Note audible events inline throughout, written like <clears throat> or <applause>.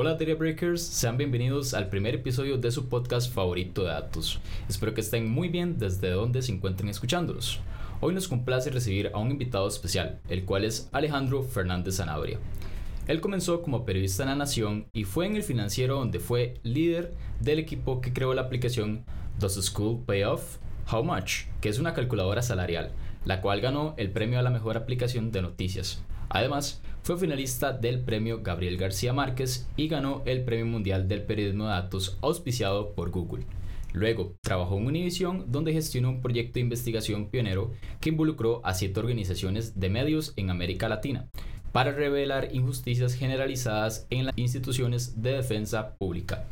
Hola Data Breakers, sean bienvenidos al primer episodio de su podcast favorito de datos. Espero que estén muy bien desde donde se encuentren escuchándolos. Hoy nos complace recibir a un invitado especial, el cual es Alejandro Fernández Sanabria. Él comenzó como periodista en La Nación y fue en el financiero donde fue líder del equipo que creó la aplicación Does School Pay Off? How Much, que es una calculadora salarial, la cual ganó el premio a la mejor aplicación de noticias. Además, fue finalista del premio Gabriel García Márquez y ganó el Premio Mundial del Periodismo de Datos auspiciado por Google. Luego, trabajó en Univision, donde gestionó un proyecto de investigación pionero que involucró a siete organizaciones de medios en América Latina para revelar injusticias generalizadas en las instituciones de defensa pública.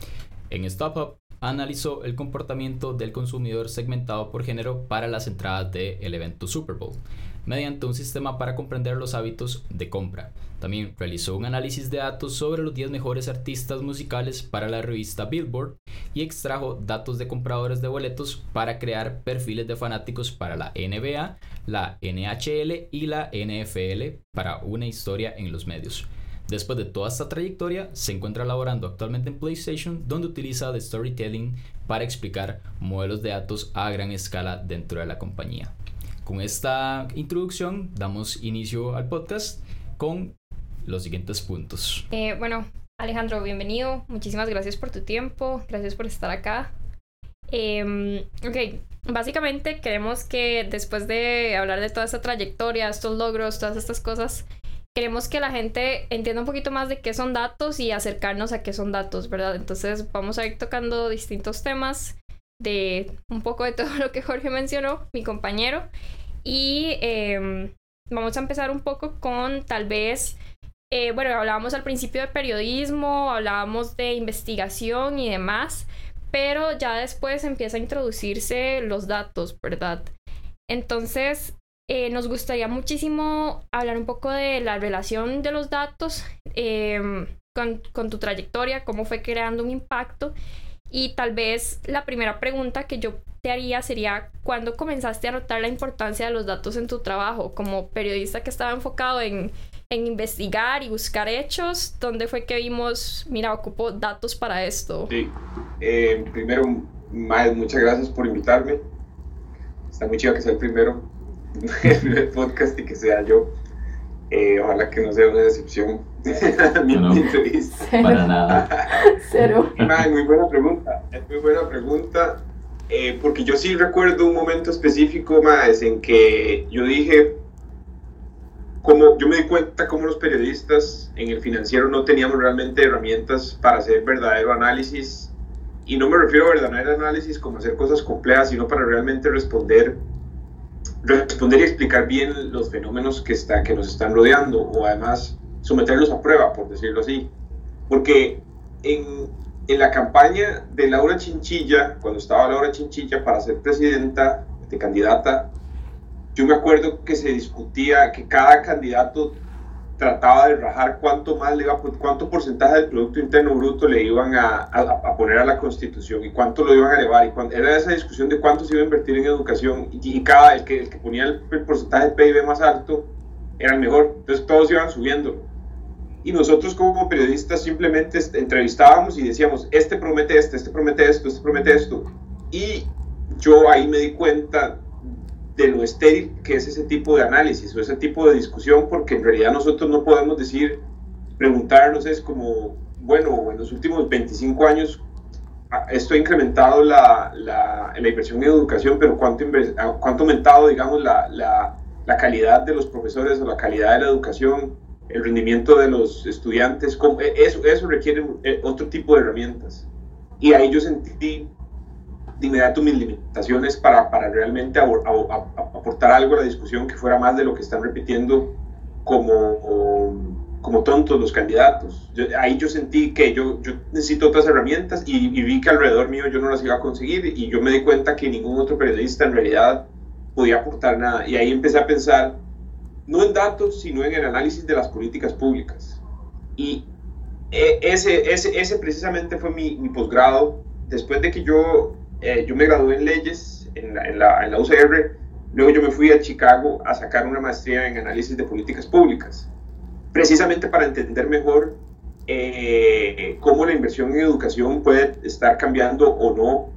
En StopUp analizó el comportamiento del consumidor segmentado por género para las entradas del evento Super Bowl mediante un sistema para comprender los hábitos de compra. También realizó un análisis de datos sobre los 10 mejores artistas musicales para la revista Billboard y extrajo datos de compradores de boletos para crear perfiles de fanáticos para la NBA, la NHL y la NFL para una historia en los medios. Después de toda esta trayectoria, se encuentra laborando actualmente en PlayStation, donde utiliza The Storytelling para explicar modelos de datos a gran escala dentro de la compañía. Con esta introducción damos inicio al podcast con los siguientes puntos. Eh, bueno, Alejandro, bienvenido. Muchísimas gracias por tu tiempo. Gracias por estar acá. Eh, ok, básicamente queremos que después de hablar de toda esta trayectoria, estos logros, todas estas cosas, queremos que la gente entienda un poquito más de qué son datos y acercarnos a qué son datos, ¿verdad? Entonces vamos a ir tocando distintos temas de un poco de <laughs> todo lo que Jorge mencionó, mi compañero. Y em, vamos a empezar un poco con tal vez, eh, bueno, hablábamos al principio de periodismo, hablábamos de investigación y demás, pero ya después empieza a introducirse los datos, ¿verdad? Entonces, eh, nos gustaría muchísimo hablar un poco de la relación de los datos em, con, con tu trayectoria, cómo fue creando un impacto y tal vez la primera pregunta que yo te haría sería, ¿cuándo comenzaste a notar la importancia de los datos en tu trabajo? Como periodista que estaba enfocado en, en investigar y buscar hechos, ¿dónde fue que vimos, mira, ocupo datos para esto? Sí, eh, primero, muchas gracias por invitarme. Está muy chido que sea el primero, <laughs> el podcast y que sea yo. Eh, ojalá que no sea una decepción <laughs> mi, no, entrevista. Para nada. <laughs> Cero. muy buena pregunta. Es muy buena pregunta. Eh, porque yo sí recuerdo un momento específico más en que yo dije, como yo me di cuenta como los periodistas en el financiero no teníamos realmente herramientas para hacer verdadero análisis. Y no me refiero a verdadero análisis como hacer cosas complejas, sino para realmente responder responder y explicar bien los fenómenos que, está, que nos están rodeando o además someterlos a prueba, por decirlo así. Porque en, en la campaña de Laura Chinchilla, cuando estaba Laura Chinchilla para ser presidenta, de candidata, yo me acuerdo que se discutía que cada candidato trataba de rajar cuánto más le iba, cuánto porcentaje del Producto Interno Bruto le iban a, a, poner a la Constitución y cuánto lo iban a elevar. Y era esa discusión de cuánto se iba a invertir en educación y, cada el que, el que ponía el, porcentaje de PIB más alto era el mejor. Entonces todos iban subiendo. Y nosotros como periodistas simplemente entrevistábamos y decíamos, este promete esto, este promete esto, este promete esto. Y yo ahí me di cuenta de lo estéril que es ese tipo de análisis o ese tipo de discusión, porque en realidad nosotros no podemos decir, preguntarnos es como, bueno, en los últimos 25 años ah, esto ha incrementado la, la, la inversión en educación, pero ¿cuánto, ah, cuánto ha aumentado, digamos, la, la, la, calidad de los profesores o la calidad de la educación, el rendimiento de los estudiantes? E, eso, eso requiere eh, otro tipo de herramientas. Y ahí yo sentí de inmediato mis limitaciones para, para realmente aportar algo a la discusión que fuera más de lo que están repitiendo como, como tontos los candidatos. ahí yo sentí que yo, yo necesito otras herramientas y, vi que alrededor mío yo no las iba a conseguir y yo me di cuenta que ningún otro periodista en realidad podía aportar nada. Y ahí empecé a pensar, no en datos, sino en el análisis de las políticas públicas. Y e, ese, ese, ese precisamente fue mi, mi posgrado. Después de que yo eh, yo me gradué en leyes en la, en, la, en la, UCR, luego yo me fui a Chicago a sacar una maestría en análisis de políticas públicas, precisamente para entender mejor eh, cómo la inversión en educación puede estar cambiando o no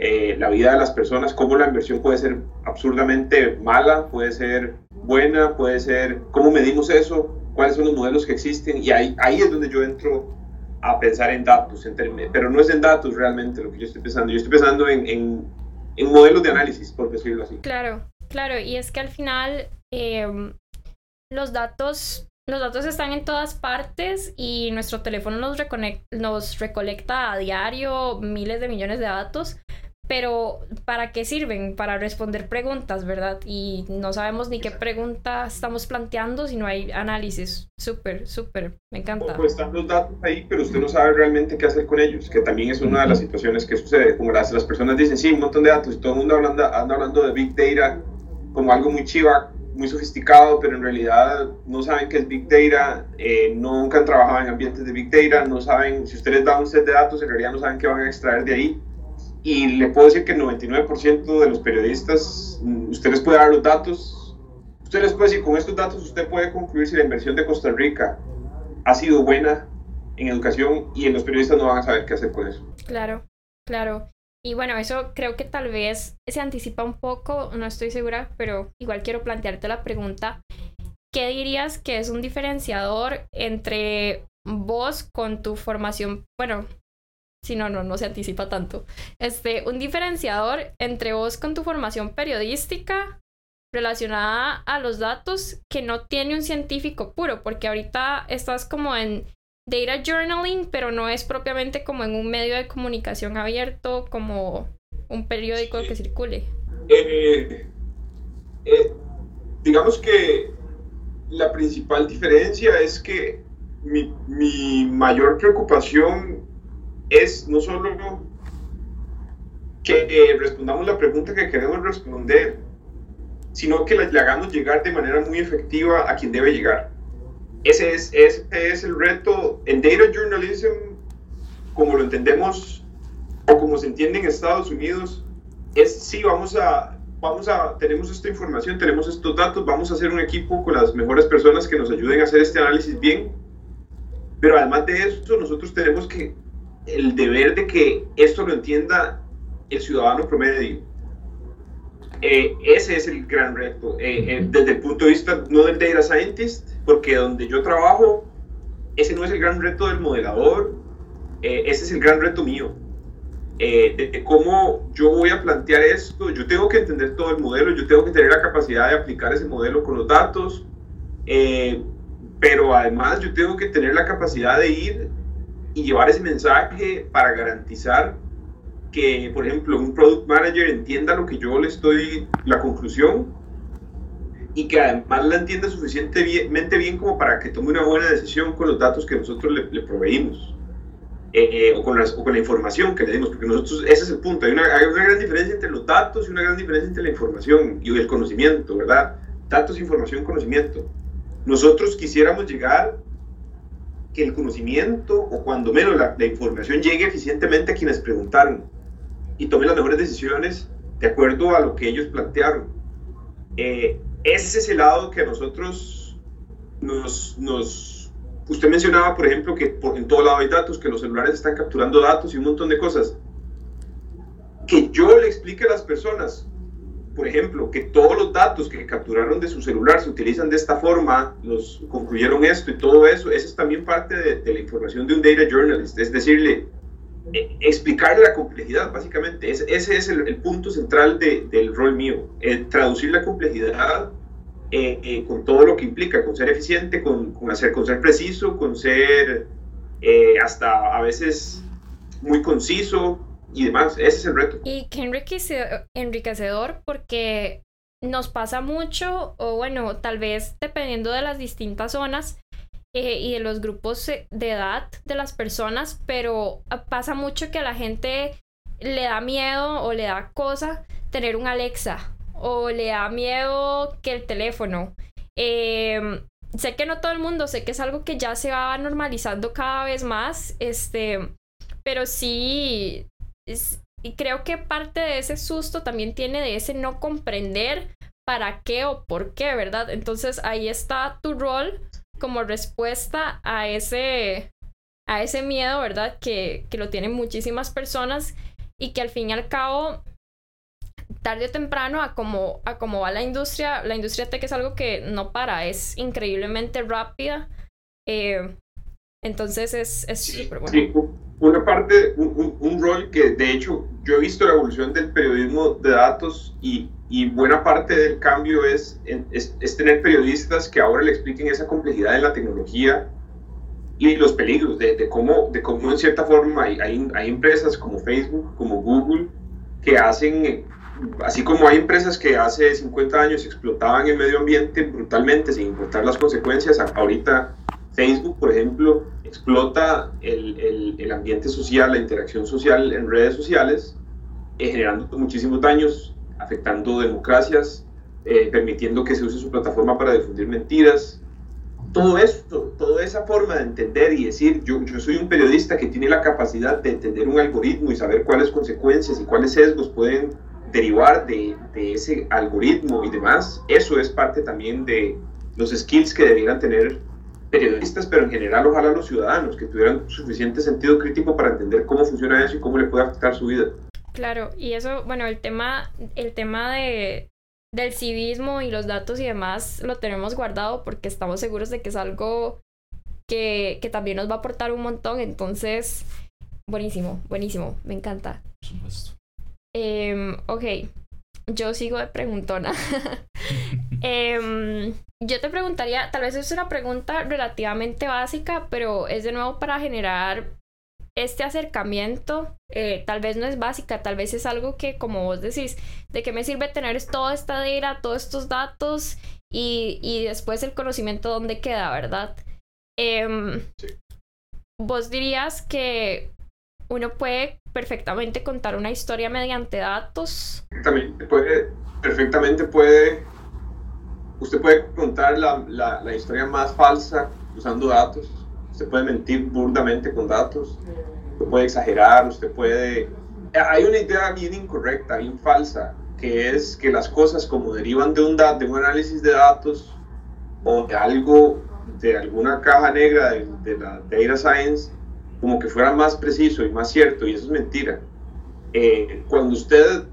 eh, la vida de las personas, cómo la inversión puede ser absurdamente mala, puede ser buena, puede ser, cómo medimos eso, cuáles son los modelos que existen. Y ahí, ahí es donde yo entro a pensar en datos, pero no es en datos realmente lo que yo estoy pensando, yo estoy pensando en, en, modelos de análisis, por decirlo así. Claro, claro, y es que al final em, los datos los datos están en todas partes y nuestro teléfono nos, nos recolecta a diario miles de millones de datos, pero ¿para qué sirven? Para responder preguntas, ¿verdad? Y no sabemos ni qué pregunta estamos planteando si no hay análisis. Súper, súper, me encanta. Pues están los datos ahí, pero usted no sabe realmente qué hacer con ellos, que también es una de las situaciones que sucede. Como las, las personas dicen, sí, un montón de datos, y todo el mundo hablando, anda hablando de Big Data como algo muy chiva, muy sofisticado, pero en realidad no saben qué es Big Data, eh, nunca han trabajado en ambientes de Big Data, no saben, si ustedes dan un set de datos, en realidad no saben qué van a extraer de ahí y le puedo decir que el 99% de los periodistas, mm, usted les puede dar los datos, usted les puede decir, con estos datos usted puede concluir si la inversión de Costa Rica ha sido buena en educación y en los periodistas no van a saber qué hacer con eso. Claro, claro. Y bueno, eso creo que tal vez se anticipa un poco, no estoy segura, pero igual quiero plantearte la pregunta. ¿Qué dirías que es un diferenciador entre vos con tu formación, bueno, si no, no, no se anticipa tanto. Este, un diferenciador entre vos con tu formación periodística relacionada a los datos que no tiene un científico puro, porque ahorita estás como en data journaling, pero no es propiamente como en un medio de comunicación abierto, como un periódico que circule. Eh, eh, digamos que la principal diferencia es que mi, mi mayor preocupación es no solo que eh, respondamos la pregunta que queremos responder, sino que la, hagamos llegar de manera muy efectiva a quien debe llegar. Ese es, ese es el reto en Data Journalism, como lo entendemos o como se entiende en Estados Unidos, es sí, vamos a, vamos a, tenemos esta información, tenemos estos datos, vamos a hacer un equipo con las mejores personas que nos ayuden a hacer este análisis bien, pero además de eso, nosotros tenemos que el deber de que esto lo entienda el ciudadano promedio. Eh, ese es el gran reto, eh, eh, desde el punto de vista no del data scientist, porque donde yo trabajo, ese no es el gran reto del modelador, ese es el gran reto mío. de, cómo yo voy a plantear esto, yo tengo que entender todo el modelo, yo tengo que tener la capacidad de aplicar ese modelo con los datos, pero además yo tengo que tener la capacidad de ir y llevar ese mensaje para garantizar que, por ejemplo, un product manager entienda lo que yo le estoy, la conclusión, y que además la entienda suficientemente bien como para que tome una buena decisión con los datos que nosotros le, le proveímos. Eh, o, con las, o, con la información que le dimos, porque nosotros, ese es el punto, hay una, hay una gran diferencia entre los datos y una gran diferencia entre la información y el conocimiento, ¿verdad? Datos, información, conocimiento. Nosotros quisiéramos llegar que el conocimiento o cuando menos la, información llegue eficientemente a quienes preguntaron y tomen las mejores decisiones de acuerdo a lo que ellos plantearon. Eh, ese es el lado que a nosotros nos, nos... Usted mencionaba, por ejemplo, que por, en todo lado hay datos, que los celulares están capturando datos y un montón de cosas. Que yo le explique a las personas por ejemplo, que todos los datos que capturaron de su celular se utilizan de esta forma, los concluyeron esto y todo eso, eso es también parte de, la información de un data journalist, es decirle, eh, explicarle la complejidad, básicamente, ese es el, punto central del rol mío, traducir la complejidad eh, eh, con todo lo que implica, con ser eficiente, con, con hacer, con ser preciso, con ser hasta a veces muy conciso, y demás. Ese es el reto. Y qué enriquecedor porque nos pasa mucho, o bueno, tal vez dependiendo de las distintas zonas eh, y de los grupos de edad de las personas, pero pasa mucho que a la gente le da miedo o le da cosa tener un Alexa o le da miedo que el teléfono. Em, sé que no todo el mundo, sé que es algo que ya se va normalizando cada vez más, este, pero sí, y creo que parte de ese susto también tiene de ese no comprender para qué o por qué, ¿verdad? Entonces ahí está tu rol como respuesta a ese a ese miedo, ¿verdad? Que, que lo tienen muchísimas personas y que al fin y al cabo tarde o temprano a cómo a cómo va la industria, la industria tech es algo que no para, es increíblemente rápida. Eh, entonces es súper bueno. Una parte, un, un, rol que de hecho yo he visto la evolución del periodismo de datos y, y buena parte del cambio es, es, es, tener periodistas que ahora le expliquen esa complejidad de la tecnología y los peligros de, de cómo, de cómo en cierta forma hay, hay, hay empresas como Facebook, como Google, que hacen así como hay empresas que hace 50 años explotaban el medio ambiente brutalmente sin importar las consecuencias, ahorita Facebook, por ejemplo, explota el, el, ambiente social, la interacción social en redes sociales, eh, generando muchísimos daños, afectando democracias, eh, permitiendo que se use su plataforma para difundir mentiras. Todo esto, toda esa forma de entender y decir, yo, yo soy un periodista que tiene la capacidad de entender un algoritmo y saber cuáles consecuencias y cuáles sesgos pueden derivar de, de, ese algoritmo y demás, eso es parte también de los skills que debieran tener periodistas, pero en general ojalá los ciudadanos, que tuvieran suficiente sentido crítico para entender cómo funciona eso y cómo le puede afectar su vida. Claro, y eso, bueno, el tema, el tema de, del civismo y los datos y demás lo tenemos guardado porque estamos seguros de que es algo que, que también nos va a aportar un montón, entonces, buenísimo, buenísimo, me encanta. Por supuesto. Eh, ok, yo sigo de preguntona. <laughs> eh, yo te preguntaría, tal vez es una pregunta relativamente básica, pero es de nuevo para generar este acercamiento. Eh, tal vez no es básica, tal vez es algo que, como vos decís, ¿de qué me sirve tener toda esta data, todos estos datos y, y después el conocimiento dónde queda, verdad? Eh, sí. Vos dirías que uno puede perfectamente contar una historia mediante datos. Perfectamente puede, perfectamente puede usted puede contar la, la, historia más falsa usando datos, usted puede mentir burdamente con datos, usted puede exagerar, usted puede... Hay una idea bien incorrecta, bien falsa, que es que las cosas como derivan de un, de un análisis de datos o de algo, de alguna caja negra de, de la data science, como que fuera más preciso y más cierto, y eso es mentira. Eh, cuando usted,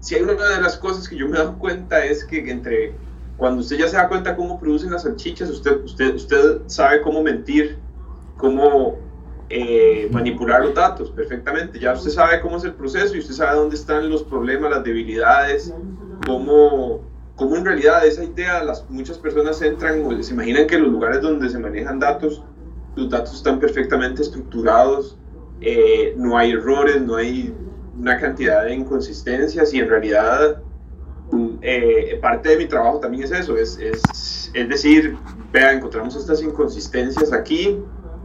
si hay una de las cosas que yo me he dado cuenta es que entre, cuando usted ya se da cuenta cómo producen las salchichas, usted, usted, usted sabe cómo mentir, cómo eh, manipular los datos perfectamente. Ya usted sabe cómo es el proceso y usted sabe dónde están los problemas, las debilidades, cómo, cómo en realidad esa idea, las, muchas personas entran o se imaginan que los lugares donde se manejan datos los datos están perfectamente estructurados, eh, no hay errores, no hay una cantidad de inconsistencias y en realidad eh, parte de mi trabajo también es eso, es, es, es decir, vea, encontramos estas inconsistencias aquí,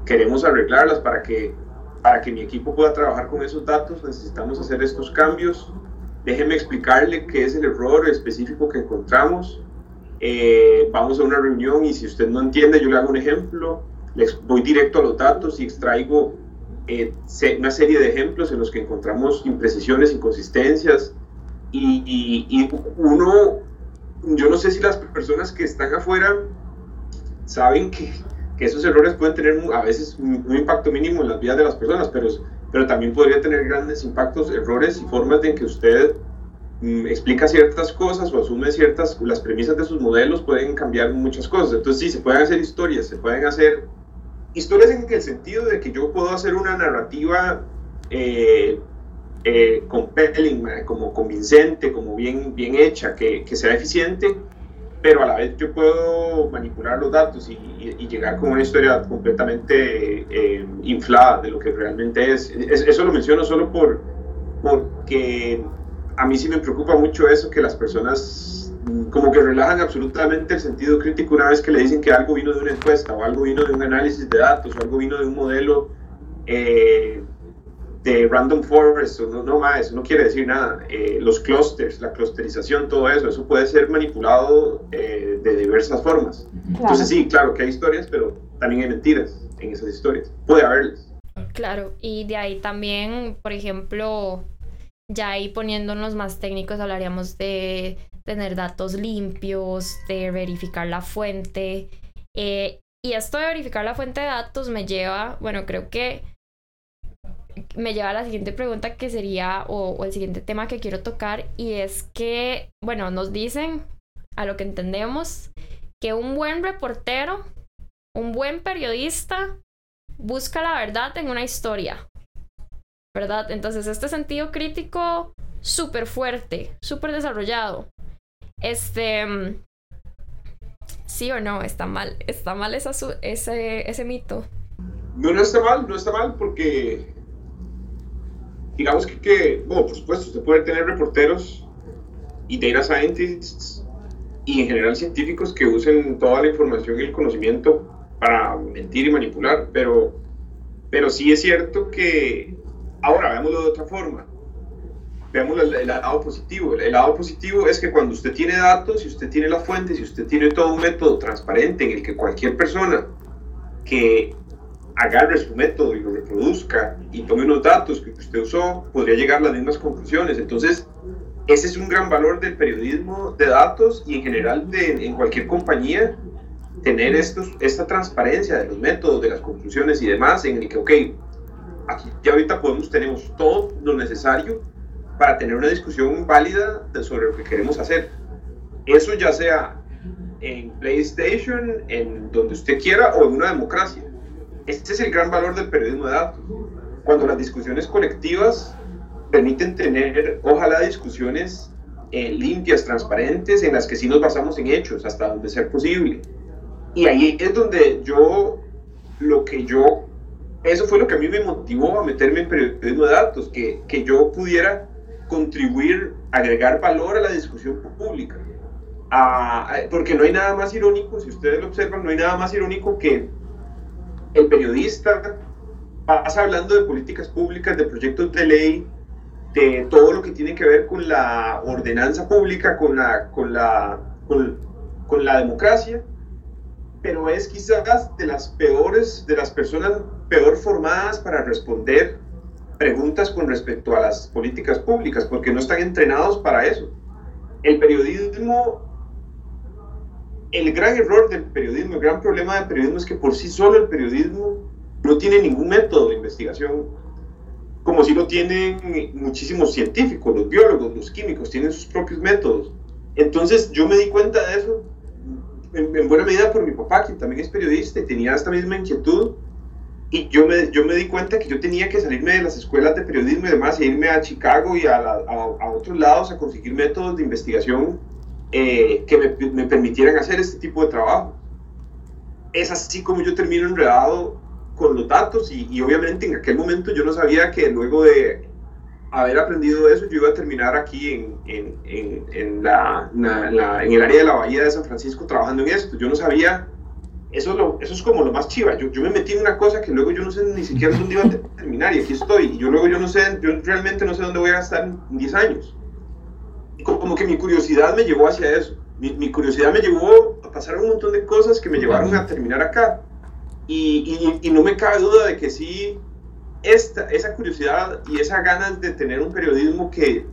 queremos arreglarlas para que, para que mi equipo pueda trabajar con esos datos, necesitamos hacer estos cambios, déjeme explicarle qué es el error específico que encontramos, eh, vamos a una reunión y si usted no entiende yo le hago un ejemplo, les voy directo a los datos y extraigo eh, una serie de ejemplos en los que encontramos imprecisiones, inconsistencias y, y, uno, yo no sé si las personas que están afuera saben que, que esos errores pueden tener a veces un, un, impacto mínimo en las vidas de las personas, pero, pero también podría tener grandes impactos, errores y formas en que usted mm, explica ciertas cosas o asume ciertas, las premisas de sus modelos pueden cambiar muchas cosas. Entonces sí, se pueden hacer historias, se pueden hacer historias en el sentido de que yo puedo hacer una narrativa eh, eh, compelling, como convincente, como bien, bien hecha, que, que, sea eficiente, pero a la vez yo puedo manipular los datos y, y, y llegar con una historia completamente eh, inflada de lo que realmente es. es. Eso lo menciono solo por, porque a mí sí me preocupa mucho eso, que las personas como que relajan absolutamente el sentido crítico una vez que le dicen que algo vino de una encuesta o algo vino de un análisis de datos o algo vino de un modelo eh, de random forest o no, no más, eso no quiere decir nada. Eh, los clusters, la clusterización, todo eso, eso puede ser manipulado eh, de diversas formas. Claro. Entonces sí, claro que hay historias, pero también hay mentiras en esas historias. Puede haberlas. Claro, y de ahí también, por ejemplo, ya ahí poniéndonos más técnicos hablaríamos de tener datos limpios, de verificar la fuente. Eh, y esto de verificar la fuente de datos me lleva, bueno, creo que me lleva a la siguiente pregunta que sería, o, el siguiente tema que quiero tocar, y es que, bueno, nos dicen, a lo que entendemos, que un buen reportero, un buen periodista, busca la verdad en una historia, ¿verdad? Entonces, este sentido crítico súper fuerte, súper desarrollado. Este, sí o no, está mal, está mal esa, ese, ese mito. No, no está mal, no está mal porque digamos que, que, bueno, por supuesto, usted puede tener reporteros y data scientists y en general científicos que usen toda la información y el conocimiento para mentir y manipular, pero, pero sí es cierto que, ahora veámoslo de otra forma, veamos el, el, lado positivo. El, lado positivo es que cuando usted tiene datos, si usted tiene las fuentes, si usted tiene todo un método transparente en el que cualquier persona que agarre su método y lo reproduzca y tome unos datos que usted usó, podría llegar a las mismas conclusiones. Entonces, ese es un gran valor del periodismo de datos y en general de, en cualquier compañía, tener estos, esta transparencia de los métodos, de las conclusiones y demás, en el que, ok, aquí ya ahorita podemos, tenemos todo lo necesario para tener una discusión válida sobre lo que queremos hacer. Eso ya sea en PlayStation, en donde usted quiera o en una democracia. Este es el gran valor del periodismo de datos. Cuando las discusiones colectivas permiten tener, ojalá, discusiones eh, limpias, transparentes, en las que sí nos basamos en hechos, hasta donde sea posible. Y ahí es donde yo, lo que yo, eso fue lo que a mí me motivó a meterme en periodismo de datos, que, que yo pudiera contribuir, agregar valor a la discusión pública. porque no hay nada más irónico, si ustedes lo observan, no hay nada más irónico que el periodista pasa hablando de políticas públicas, de proyectos de ley, de todo lo que tiene que ver con la ordenanza pública, con la, con la, con, la democracia, pero es quizás de las peores, de las personas peor formadas para responder preguntas con respecto a las políticas públicas, porque no están entrenados para eso. El periodismo el gran error del periodismo, el gran problema del periodismo es que por sí solo el periodismo no tiene ningún método de investigación, como si lo tienen muchísimos científicos, los biólogos, los químicos, tienen sus propios métodos. Entonces yo me di cuenta de eso en, buena medida por mi papá, quien también es periodista y tenía esta misma inquietud. Y yo me, yo me di cuenta que yo tenía que salirme de las escuelas de periodismo y demás e irme a Chicago y a, a otros lados a conseguir métodos de investigación eh, que me, permitieran hacer este tipo de trabajo. Es así como yo termino enredado con los datos y, obviamente en aquel momento yo no sabía que luego de haber aprendido eso yo iba a terminar aquí en, en, en, la, en el área de la Bahía de San Francisco trabajando en esto. Yo no sabía, eso es, lo, eso es como lo más chiva. Yo, yo me metí en una cosa que luego yo no sé ni siquiera dónde iba a terminar y aquí estoy. Y yo luego yo no sé, yo realmente no sé dónde voy a estar en 10 años como que mi curiosidad me llevó hacia eso. Mi, curiosidad me llevó a pasar un montón de cosas que me llevaron a terminar acá. Y, y, no me cabe duda de que sí, esta, esa curiosidad y esa ganas de tener un periodismo que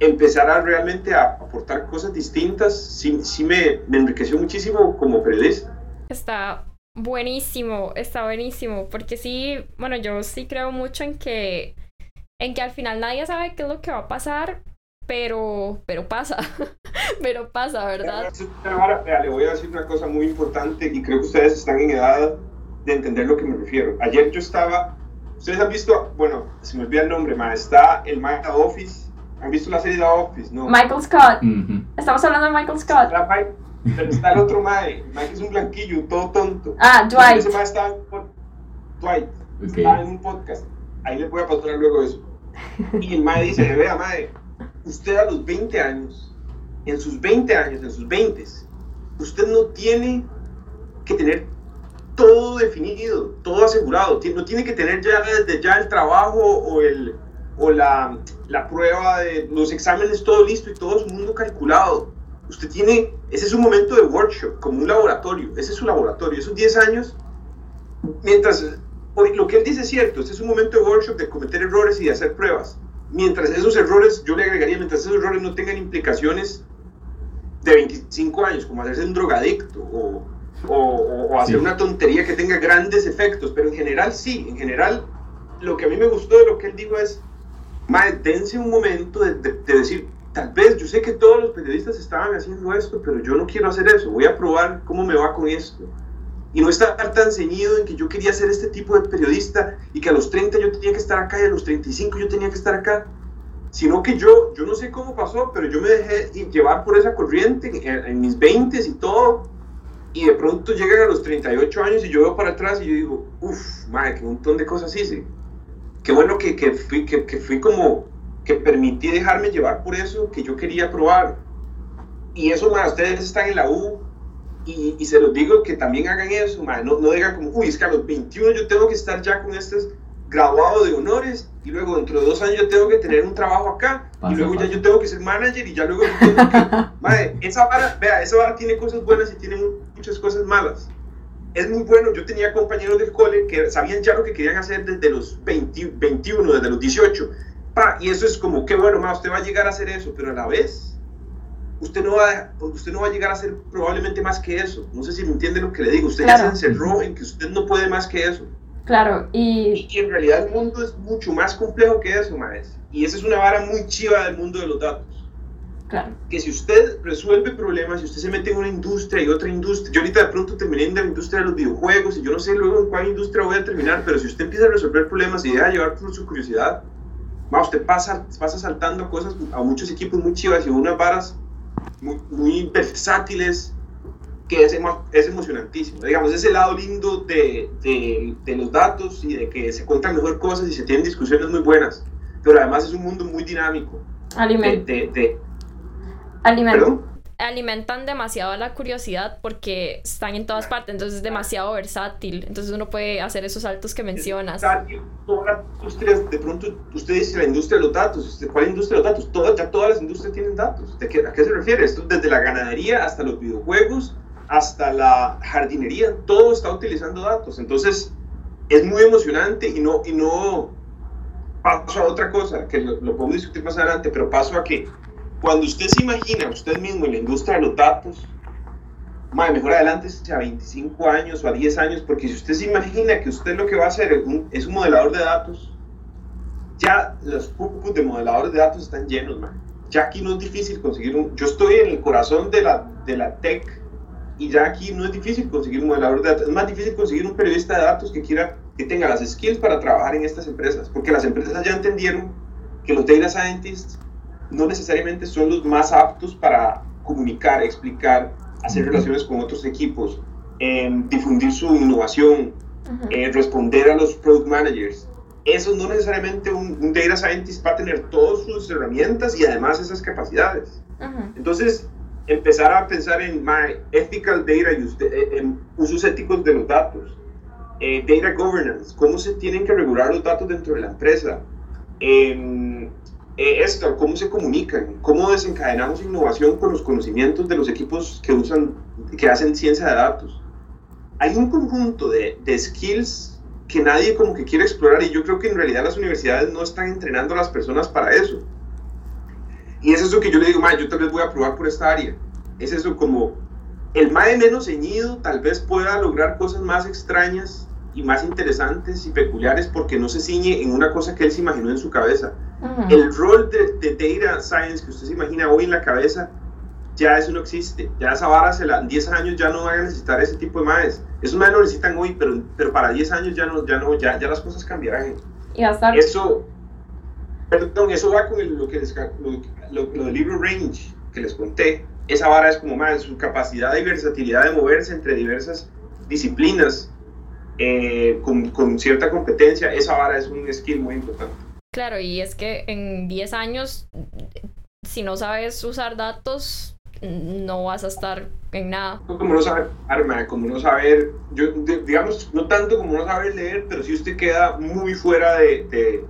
empezara realmente a aportar cosas distintas, sí, sí me, me enriqueció muchísimo como periodista. Está buenísimo, está buenísimo, porque sí, bueno, yo sí creo mucho en que, en que al final nadie sabe qué es lo que va a pasar, pero, pero pasa, <laughs> pero pasa, ¿verdad? Ahora, le voy a decir una cosa muy importante y creo que ustedes están en edad de entender lo que me refiero. Ayer yo estaba, ustedes han visto, bueno, se me olvida el nombre, ma, está el Mike Office, ¿han visto la serie de Office? No. Michael Scott, estamos hablando de Michael Scott. Está, Mike, está el otro Mike, Mike es un blanquillo, todo tonto. Ah, Dwight. Ese Mike está, Dwight, está en un podcast, ahí les voy a pasar luego eso. Y el Mike dice, vea Mike, usted a los 20 años, en sus 20 años, en sus 20, usted no tiene que tener todo definido, todo asegurado. No tiene que tener ya desde ya el trabajo o, el, o la, la prueba de los exámenes, todo listo y todo su mundo calculado. Usted tiene, ese es un momento de workshop, como un laboratorio, ese es su laboratorio. Esos 10 años, mientras, lo que él dice es cierto, ese es un momento de workshop, de cometer errores y de hacer pruebas mientras esos errores, yo le agregaría, mientras esos errores no tengan implicaciones de 25 años, como hacerse un drogadicto o, o, hacer una tontería que tenga grandes efectos, pero en general sí, en general lo que a mí me gustó de lo que él dijo es, dense un momento de, decir, tal vez yo sé que todos los periodistas estaban haciendo esto, pero yo no quiero hacer eso, voy a probar cómo me va con esto. Y no estar tan ceñido en que yo quería ser este tipo de periodista y que a los 30 yo tenía que estar acá y a los 35 yo tenía que estar acá sino que yo, yo no sé cómo pasó, pero yo me dejé llevar por esa corriente en, mis 20 y todo, y de pronto llegan a los 38 años y yo veo para atrás y yo digo, uff, madre, qué montón de cosas hice. Qué bueno que, que, fui, que, que, fui como, que permití dejarme llevar por eso que yo quería probar. Y eso, más ustedes están en la U y, y, se los digo que también hagan eso, madre, no, no digan como, uy, es que a los 21 yo tengo que estar ya con estos graduado de honores y luego dentro de dos años yo tengo que tener un trabajo acá y luego ya yo tengo que ser manager y ya luego yo tengo que... <laughs> Madre, esa vara, vea, esa vara tiene cosas buenas y tiene muchas cosas malas. Es muy bueno, yo tenía compañeros del cole que sabían ya lo que querían hacer desde los 20, 21, desde los 18. Pa, y eso es como, qué bueno, ma, usted va a llegar a hacer eso, pero a la vez usted no va, usted no va a llegar a ser probablemente más que eso. No sé si me entiende lo que le digo. Usted ya se encerró en que usted no puede más que eso. Claro, y... y... en realidad el mundo es mucho más complejo que eso, maes. Y esa es una vara muy chiva del mundo de los datos. Claro. Que si usted resuelve problemas, si usted se mete en una industria y otra industria, yo ahorita de pronto terminé en la industria de los videojuegos y yo no sé luego en cuál industria voy a terminar, pero si usted empieza a resolver problemas y deja llevar por su curiosidad, va, usted pasa, pasa saltando cosas a muchos equipos muy chivas y unas varas muy, muy versátiles que es, es emocionantísimo. Digamos, ese lado lindo de, de, de, los datos y de que se cuentan mejor cosas y se tienen discusiones muy buenas. Pero además es un mundo muy dinámico. De, alimentan demasiado la curiosidad porque están en todas partes, entonces es demasiado versátil. Entonces uno puede hacer esos saltos que mencionas. de pronto usted dice la industria de los datos. ¿Cuál industria de los datos? Todas, ya todas las industrias tienen datos. ¿De qué, ¿A qué se refiere? Esto desde la ganadería hasta los videojuegos hasta la jardinería, todo está utilizando datos. Entonces, es muy emocionante y no, y no paso a otra cosa, que lo, podemos discutir más adelante, pero paso a que cuando usted se imagina usted mismo en la industria de los datos, mejor adelante a 25 años o a 10 años, porque si usted se imagina que usted lo que va a hacer es un, es un modelador de datos, ya los grupos de modeladores de datos están llenos. Ya aquí no es difícil conseguir un... Yo estoy en el corazón de la, de la tech y ya aquí no es difícil conseguir un modelador de datos, es más difícil conseguir un periodista de datos que quiera, que tenga las skills para trabajar en estas empresas, porque las empresas ya entendieron que los data scientists no necesariamente son los más aptos para comunicar, explicar, hacer relaciones con otros equipos, em, difundir su innovación, eh, responder a los product managers. Eso no necesariamente un, un, data scientist va a tener todas sus herramientas y además esas capacidades. Entonces, empezar a pensar en my ethical data use, eh, en usos éticos de los datos, eh, data governance, cómo se tienen que regular los datos dentro de la empresa, eh, esto, cómo se comunican, cómo desencadenamos innovación con los conocimientos de los equipos que usan, que hacen ciencia de datos. Hay un conjunto de, de skills que nadie como que quiere explorar y yo creo que en realidad las universidades no están entrenando a las personas para eso. Y es eso que yo le digo, yo tal vez voy a probar por esta área. Es eso como el mae menos ceñido tal vez pueda lograr cosas más extrañas y más interesantes y peculiares porque no se ciñe en una cosa que él se imaginó en su cabeza. El rol de, data science que usted se imagina hoy en la cabeza, ya eso no existe. Ya esa vara, se la, en 10 años ya no van a necesitar ese tipo de maes. Esos maes lo necesitan hoy, pero, pero para 10 años ya no, ya no, ya, ya las cosas cambiarán. Y hasta... Eso, perdón, eso va con lo, que lo, del libro Range que les conté. Esa vara es como más su capacidad y versatilidad de moverse entre diversas disciplinas eh, con, con, cierta competencia. Esa vara es un skill muy importante. Claro, y es que en 10 años, si no sabes usar datos, no vas a estar en nada. Como no saber arma, como no saber, yo, digamos, no tanto como no saber leer, pero si usted queda muy fuera de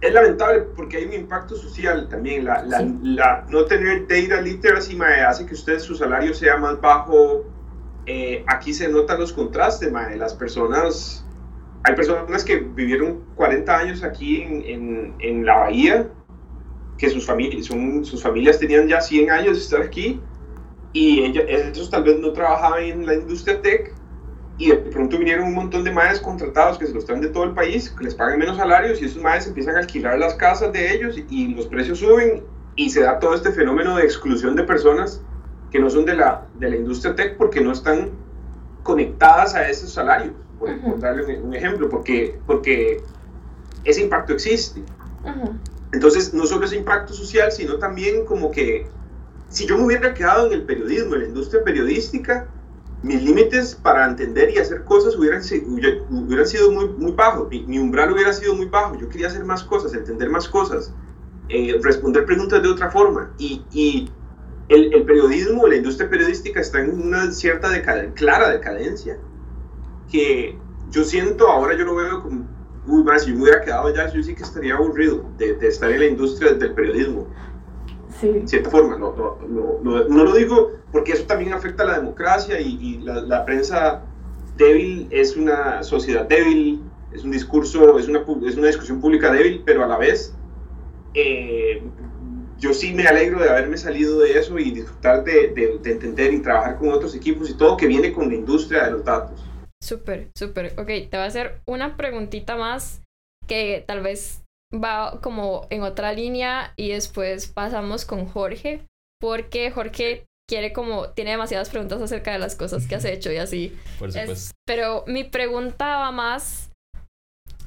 es lamentable porque hay un impacto social también. La, la, no tener data literacy hace que usted su salario sea más bajo. Eh, aquí se notan los contrastes, las personas. Hay personas que vivieron 40 años aquí en, en, la bahía, que sus familias, son, sus familias tenían ya 100 años de estar aquí, y ellos tal vez no trabajaban en la industria tech y de pronto vinieron un montón de madres contratados que se los traen de todo el país, que les pagan menos salarios y esos madres empiezan a alquilar las casas de ellos y los precios suben y se da todo este fenómeno de exclusión de personas que no son de la, de la industria tech porque no están conectadas a esos salarios, por, darle un, ejemplo, porque, porque ese impacto existe. Entonces, no solo ese impacto social, sino también como que si yo me hubiera quedado en el periodismo, en la industria periodística, mis límites para entender y hacer cosas hubieran, hubieran sido muy, muy bajos, mi, umbral hubiera sido muy bajo, yo quería hacer más cosas, entender más cosas, eh, responder preguntas de otra forma. Y, y el, el, periodismo, la industria periodística está en una cierta clara decadencia, que yo siento, ahora yo lo veo como, uy, más, si yo me hubiera quedado allá, yo sí que estaría aburrido de, de estar en la industria del periodismo en cierta forma. No, no, no, no, lo digo porque eso también afecta a la democracia y, la, la, prensa débil es una sociedad débil, es un discurso, es una, es una discusión pública débil, pero a la vez eh, yo sí me alegro de haberme salido de eso y disfrutar de, de, de, entender y trabajar con otros equipos y todo que viene con la industria de los datos. Súper, súper. Ok, te voy a hacer una preguntita más que tal vez va como en otra línea y después pasamos con Jorge, porque Jorge quiere como, tiene demasiadas preguntas acerca de las cosas que has hecho y así. <laughs> Por supuesto. pero mi pregunta va más,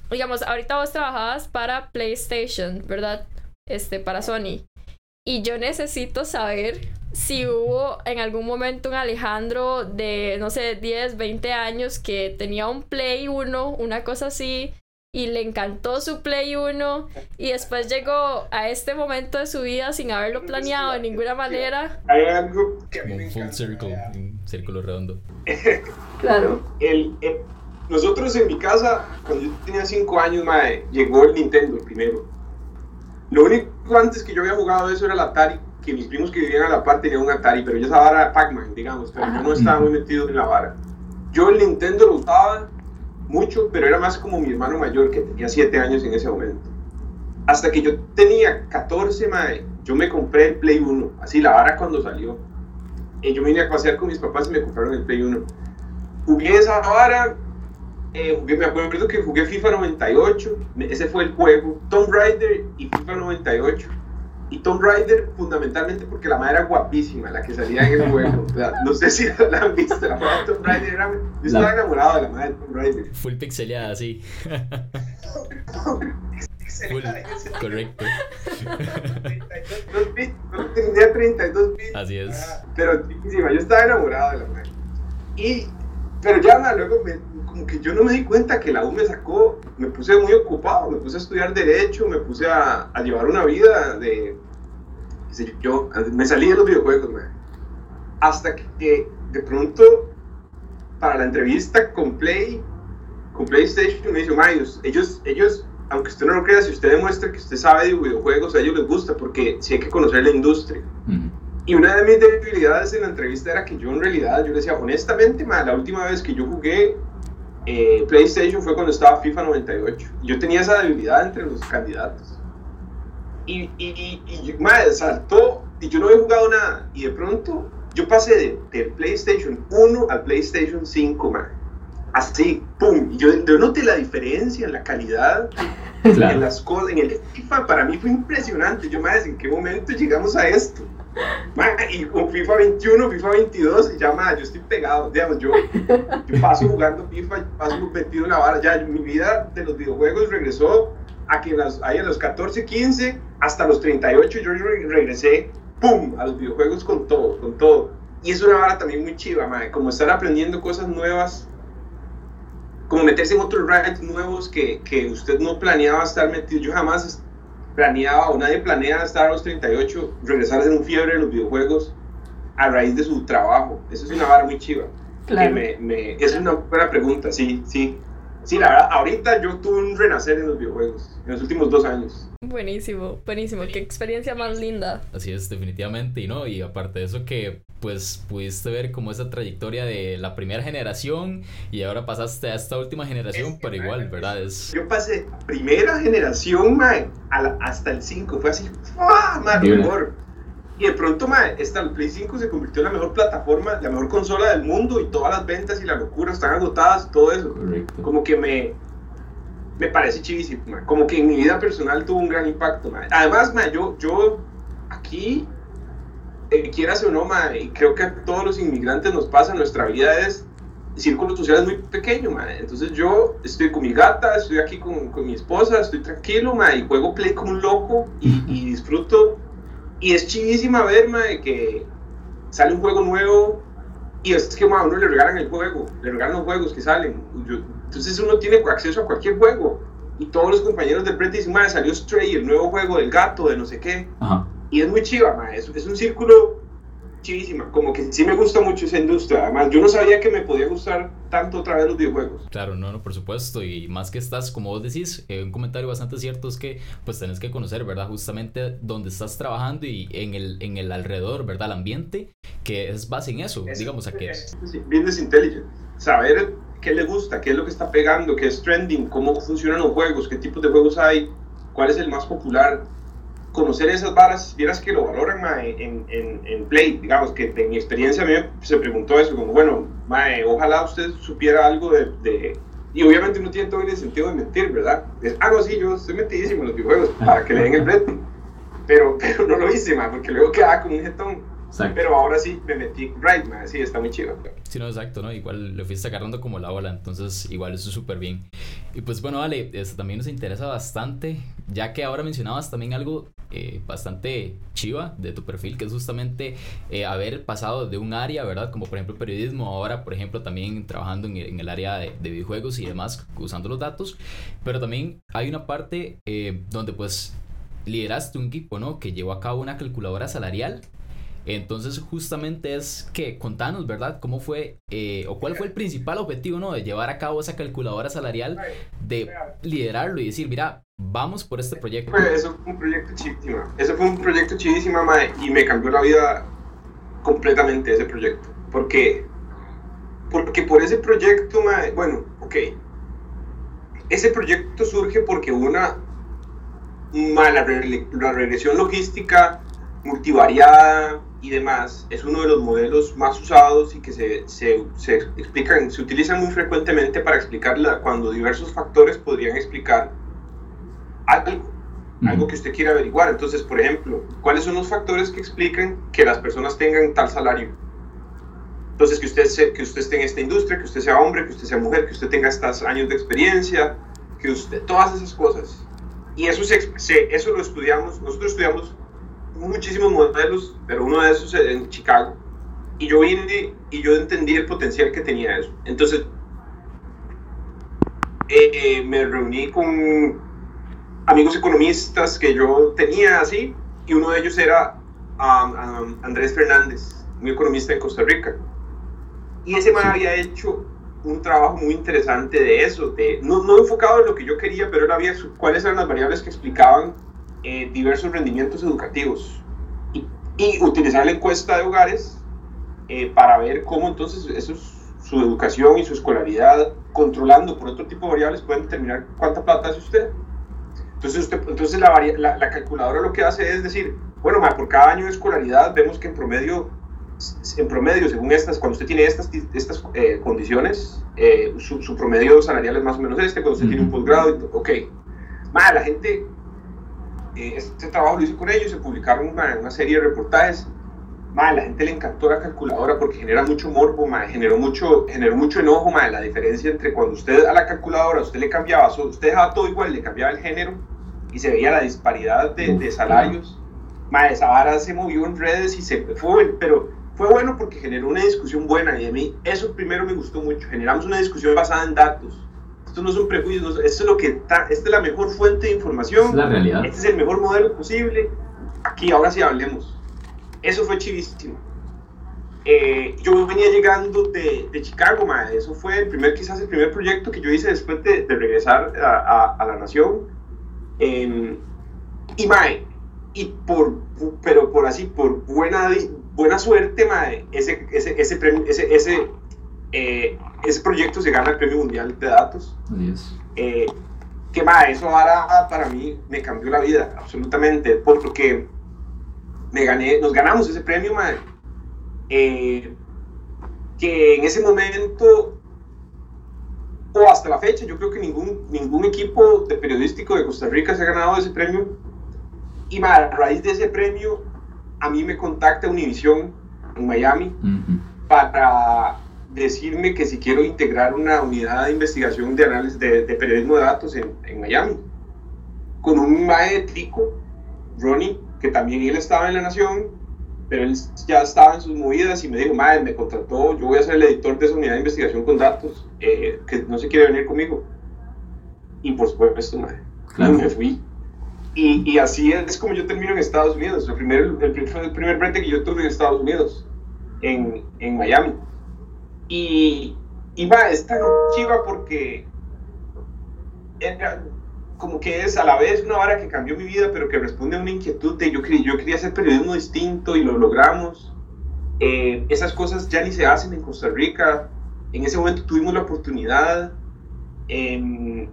digamos, ahorita vos trabajabas para PlayStation, ¿verdad? Este, para Sony. Y yo necesito saber si hubo en algún momento un Alejandro de, no sé, 10, 20 años que tenía un Play 1, una cosa así, y le encantó su Play 1 y después llegó a este momento de su vida sin haberlo planeado de ninguna manera. Hay algo que a mí me full circle, un círculo redondo. <laughs> claro. El, nosotros en mi casa, cuando yo tenía 5 años, madre, llegó el Nintendo primero. Lo único antes que yo había jugado eso era el Atari, que mis primos que vivían a la par tenían un Atari, pero yo esa vara Pac-Man, digamos, pero yo no estaba muy metido en la vara. Yo el Nintendo lo usaba mucho, pero era más como mi hermano mayor que tenía 7 años en ese momento. Hasta que yo tenía 14, madre, yo me compré el Play 1, así la vara cuando salió. Y yo vine a pasear con mis papás y me compraron el Play 1. Jugué esa vara, eh, me acuerdo que jugué FIFA 98, ese fue el juego, Tomb Raider y FIFA 98 y Tomb Raider fundamentalmente porque la madre era guapísima, la que salía en el <laughs> juego. no sé si la han visto, la madre de Tomb Raider era... Yo estaba enamorado de la madre de Tomb Raider. Full pixeleada, sí. Full, correcto. 32 bits, tenía 32 bits. Así es. Pero yo estaba enamorado de la madre. Y, pero ya, luego me, como que yo no me di cuenta que la U me sacó, me puse muy ocupado, me puse a estudiar derecho, me puse a, a llevar una vida de, yo, me salí de los videojuegos, hasta que de pronto para la entrevista con Play, con PlayStation me dice, ellos, ellos, aunque usted no lo crea, si usted demuestra que usted sabe de videojuegos, a ellos les gusta porque sí hay que conocer la industria. Y una de mis debilidades en la entrevista era que yo en realidad, yo le decía, honestamente, la última vez que yo jugué eh, PlayStation fue cuando estaba FIFA 98. Yo tenía esa debilidad entre los candidatos. Y, y, y, madre, saltó y yo no había jugado nada. Y de pronto yo pasé de, del PlayStation 1 al PlayStation 5, madre. Así, pum. Y yo, yo noté la diferencia en la calidad, en las cosas. En el FIFA para mí fue impresionante. Yo, madre, ¿en qué momento llegamos a esto? Y con FIFA 21, FIFA 22, y ya, más yo estoy pegado, digamos, yo, yo paso jugando FIFA, paso metido en la vara, ya, mi vida de los videojuegos regresó a que las, ahí a los 14, 15, hasta los 38, yo regresé, ¡pum!, a los videojuegos con todo, con todo. Y es una vara también muy chiva, madre, como estar aprendiendo cosas nuevas, como meterse en otros rides nuevos que, que usted no planeaba estar metido. Yo jamás planeaba o nadie planea estar a los 38, regresar a ser un fiebre en los videojuegos a raíz de su trabajo. Eso es una vara muy chiva. Claro. Me, me, es una buena pregunta, sí, sí. Sí, la verdad, ahorita yo tuve un renacer en los videojuegos, en los últimos dos años. Buenísimo, buenísimo, qué experiencia más linda. Así es, definitivamente, y no, y aparte de eso que pues pudiste ver como esa trayectoria de la primera generación y ahora pasaste a esta última generación, pero igual, ¿verdad? Es... Yo pasé primera generación, man, hasta el 5, fue así, ¡ah, man, mejor! Y de pronto, mae, esta, el Play 5 se convirtió en la mejor plataforma, la mejor consola del mundo y todas las ventas y la locura están agotadas y todo eso. Correcto. Como que me, me parece chivísimo, mae. Como que en mi vida personal tuvo un gran impacto, mae. Además, mae, yo, yo aquí, eh, quieras o no, mae, y creo que a todos los inmigrantes nos pasa, nuestra vida es círculo social es muy pequeño, mae. Entonces yo estoy con mi gata, estoy aquí con, con mi esposa, estoy tranquilo, mae, y juego Play como un loco y, y disfruto. Y es chivísima ver, mae, que sale un juego nuevo y es que mae, a uno le regalan el juego, le regalan los juegos que salen. Entonces uno tiene acceso a cualquier juego. Y todos los compañeros del Brett dicen, mae, salió Stray, el nuevo juego del gato, de no sé qué. Ajá. Y es muy chiva, ma, es, es un círculo como que sí me gusta mucho esa industria. Además, yo no sabía que me podía gustar tanto otra vez los videojuegos. Claro, no, no, por supuesto. Y más que estás, como vos decís, eh, un comentario bastante cierto es que pues tenés que conocer, ¿verdad? Justamente donde estás trabajando y en el, en el alrededor, ¿verdad? El ambiente, que es base en eso, Es- digamos, a que es Business intelligence, saber qué le gusta, qué es lo que está pegando, qué es trending, cómo funcionan los juegos, qué tipos de juegos hay, cuál es el más popular. Conocer esas varas, vieras que lo valoran ma, en, en, en Play, digamos que en mi experiencia a mí se preguntó eso, como bueno, ma, ojalá usted supiera algo de, de- Y obviamente no tiene todo el sentido de mentir, ¿verdad? Es, ah, no, sí, yo estoy metidísimo en los videojuegos para que le den el brete. Pero, <laughs> pero no lo hice, ma, porque luego quedaba como un jetón. Exacto. Pero ahora sí me metí right, man. Sí, está muy chido. Sí, no, exacto, ¿no? Igual le fuiste agarrando como la ola, entonces igual eso es súper bien. Y pues bueno, vale, esto también nos interesa bastante, ya que ahora mencionabas también algo eh, bastante chiva de tu perfil, que es justamente eh, haber pasado de un área, ¿verdad? Como por ejemplo periodismo, ahora por ejemplo también trabajando en el, en el área de, de videojuegos y demás, usando los datos, pero también hay una parte eh, donde pues lideraste un equipo, ¿no? Que llevó a cabo una calculadora salarial entonces, justamente es que contanos, ¿verdad? ¿Cómo fue eh, o cuál fue el principal objetivo, ¿no? De llevar a cabo esa calculadora salarial, de liderarlo y decir, mira, vamos por este proyecto. Eso fue un proyecto chivísimo. Eso fue un proyecto chivísimo, mae, y me cambió la vida completamente ese proyecto. Porque, porque por ese proyecto, mae, bueno, ok. Ese proyecto surge porque una, mae, la, re- la regresión logística multivariada y demás es uno de los modelos más usados y que se, se, se explican, se utilizan muy frecuentemente para explicar la- cuando diversos factores podrían explicar algo, algo que usted quiera averiguar. Entonces, por ejemplo, ¿cuáles son los factores que explican que las personas tengan tal salario? Entonces, que usted, se- que usted esté en esta industria, que usted sea hombre, que usted sea mujer, que usted tenga estos años de experiencia, que usted, todas esas cosas. Y eso, se- eso lo estudiamos, nosotros estudiamos muchísimos modelos, pero uno de esos en Chicago. Y yo vine y yo entendí el potencial que tenía eso. Entonces, eh, eh, me reuní con amigos economistas que yo tenía así, y uno de ellos era um, um, Andrés Fernández, un economista en Costa Rica. Y ese man había hecho un trabajo muy interesante de eso, de, no, no enfocado en lo que yo quería, pero él había cuáles eran las variables que explicaban eh, diversos rendimientos educativos. Y, y utilizar la encuesta de hogares eh, para ver cómo entonces esos, su educación y su escolaridad, controlando por otro tipo de variables, pueden determinar cuánta plata hace usted. Entonces, usted, entonces la, varia- la, la calculadora lo que hace es decir, bueno, ma, por cada año de escolaridad vemos que en promedio, en promedio, según estas, cuando usted tiene estas, estas eh, condiciones, eh, su, su promedio salarial es más o menos este, cuando usted tiene un posgrado, ok. Ma, la gente, eh, este trabajo lo hice con ellos, se publicaron ma, una serie de reportajes. Ma, a la gente le encantó la calculadora porque genera mucho morbo, ma, generó mucho, generó mucho enojo, ma, la diferencia entre cuando usted a la calculadora, usted le cambiaba, usted dejaba todo igual, le cambiaba el género y se veía la disparidad de, de salarios. Ma, esa vara se movió en redes y se fue, pero fue bueno porque generó una discusión buena y a mí eso primero me gustó mucho. Generamos una discusión basada en datos. Esto no son prejuicios, esto es lo que está, esta es la mejor fuente de información. Es la realidad. Este es el mejor modelo posible. Aquí, ahora sí hablemos. Eso fue chivísimo. Eh, yo venía llegando de, de Chicago, mae. Eso fue el primer, quizás el primer proyecto que yo hice después de, de regresar a, a- a la nación. Em, y mae, y por, pero por así, por buena, buena suerte, mae, ese, ese, ese, ese, ese, eh, ese proyecto se gana el Premio Mundial de Datos. Es. Eh, que ma, eso ahora para mí me cambió la vida, absolutamente, porque me gané, nos ganamos ese premio, madre. Eh, que en ese momento, o hasta la fecha, yo creo que ningún, ningún equipo de periodístico de Costa Rica se ha ganado ese premio. Y madre, a raíz de ese premio, a mí me contacta Univision en Miami para decirme que si quiero integrar una unidad de investigación de análisis de, periodismo de datos en, en, Miami, con un maestro, Ronnie, que también él estaba en La Nación, pero él ya estaba en sus movidas y me dijo, madre, me contrató, yo voy a ser el editor de esa unidad de investigación con datos, eh, que no se quiere venir conmigo. Y por supuesto, madre, me fui. Y, y, así es como yo termino en Estados Unidos. El primer, el, el primer brete que yo tuve en Estados Unidos, en, en Miami. Y, y va, es tan chiva porque era, como que es a la vez una vara que cambió mi vida, pero que responde a una inquietud de yo, yo quería hacer periodismo distinto y lo logramos. Eh, esas cosas ya ni se hacen en Costa Rica. En ese momento tuvimos la oportunidad em,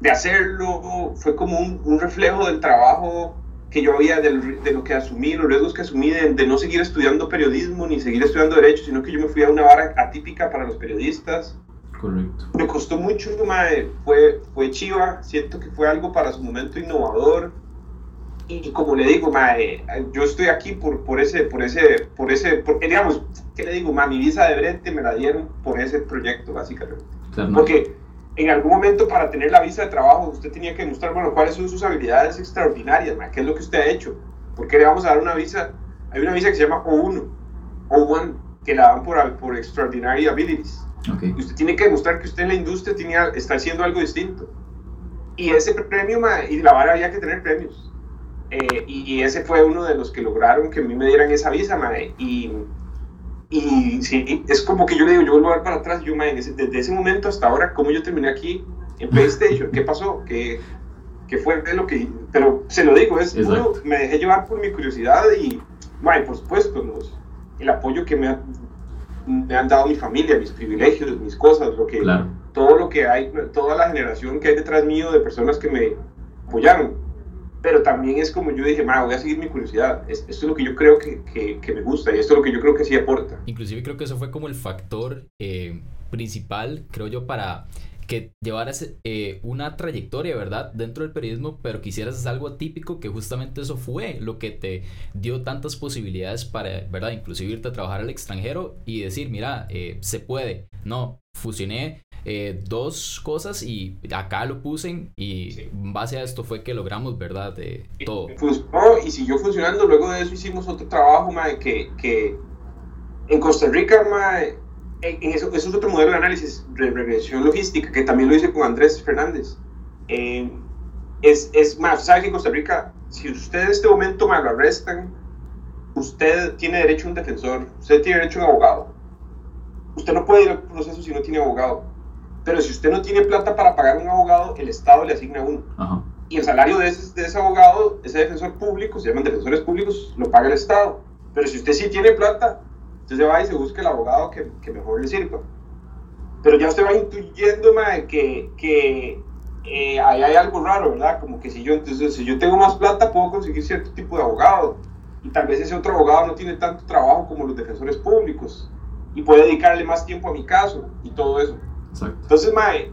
de hacerlo. Fue como un, un, reflejo del trabajo que yo había, de, de lo que asumí, los riesgos que asumí de, de, no seguir estudiando periodismo ni seguir estudiando derecho, sino que yo me fui a una vara atípica para los periodistas Correcto. Me costó mucho, mae, fue, fue chiva, siento que fue algo para su momento innovador. Y, como le digo, mae, yo estoy aquí por, por ese, por ese, por ese, porque digamos, ¿qué le digo? Mae, mi visa de brete me la dieron por ese proyecto, básicamente. Porque en algún momento para tener la visa de trabajo usted tenía que mostrar, bueno, cuáles son sus habilidades extraordinarias, mae, qué es lo que usted ha hecho. porque le vamos a dar una visa? Hay una visa que se llama O1, O1, que la dan por, por Extraordinary Abilities. Okay. Usted tiene que demostrar que usted en la industria tiene, está haciendo algo distinto. Y ese premio, y la vara había que tener premios. Eh, y, ese fue uno de los que lograron que a mí me dieran esa visa, ma, y, y sí, es como que yo le digo, yo vuelvo a ver para atrás, yo, ma, desde ese momento hasta ahora, ¿cómo yo terminé aquí en PlayStation? ¿Qué pasó? ¿Qué, qué fue lo que...? Pero se lo digo, es, uno, me dejé llevar por mi curiosidad y, y por supuesto, los, el apoyo que me ha me han dado mi familia, mis privilegios, mis cosas, lo que, todo lo que hay, toda la generación que hay detrás mío de personas que me apoyaron. Pero también es como yo dije, voy a seguir mi curiosidad. esto es lo que yo creo que, que, me gusta y esto es lo que yo creo que sí aporta. Inclusive creo que eso fue como el factor eh, principal, creo yo, para que llevaras eh, una trayectoria, ¿verdad? Dentro del periodismo, pero quisieras algo atípico, que justamente eso fue lo que te dio tantas posibilidades para, ¿verdad? Inclusive irte a trabajar al extranjero y decir, mira, eh, se puede. No, fusioné eh, dos cosas y acá lo puse y en base a esto fue que logramos, ¿verdad? De todo. Funcionó y siguió funcionando. Luego de eso hicimos otro trabajo, mae, que, que en Costa Rica, mae, en eso, eso, es otro modelo de análisis de regresión logística, que también lo hice con Andrés Fernández. Eh, es, es, más, ¿sabe que en Costa Rica, si usted en este momento me lo arrestan, usted tiene derecho a un defensor, usted tiene derecho a un abogado. Usted no puede ir al proceso si no tiene abogado. Pero si usted no tiene plata para pagar un abogado, el Estado le asigna uno. Y el salario de ese, de ese abogado, ese defensor público, se llaman defensores públicos, lo paga el Estado. Pero si usted sí tiene plata, usted se va y se busca el abogado que, que mejor le sirva. Pero ya usted va intuyendo, que, que eh, ahí hay algo raro, ¿verdad? Como que si yo, entonces, si yo tengo más plata, puedo conseguir cierto tipo de abogado. Y tal vez ese otro abogado no tiene tanto trabajo como los defensores públicos. Y puede dedicarle más tiempo a mi caso y todo eso. Entonces, mae,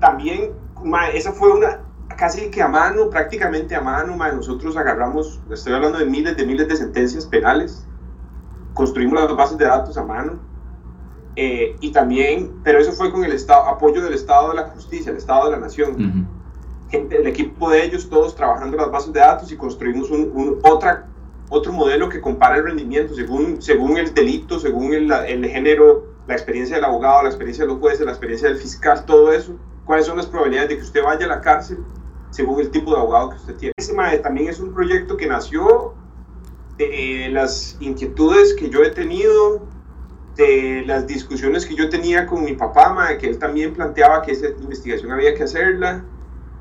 también, mae, esa fue una, casi que a mano, prácticamente a mano, mae, nosotros agarramos, estoy hablando de miles de miles de sentencias penales construimos las bases de datos a mano. Eh, y también, pero eso fue con el estado, apoyo del Estado de la Justicia, el Estado de la Nación. Gente, el equipo de ellos, todos trabajando las bases de datos y construimos un, otra, otro modelo que compara el rendimiento según, según el delito, según el, el género, la experiencia del abogado, la experiencia de los jueces, la experiencia del fiscal, todo eso. ¿Cuáles son las probabilidades de que usted vaya a la cárcel según el tipo de abogado que usted tiene? Ese también es un proyecto que nació de las inquietudes que yo he tenido, de las discusiones que yo tenía con mi papá, que él también planteaba que esa investigación había que hacerla,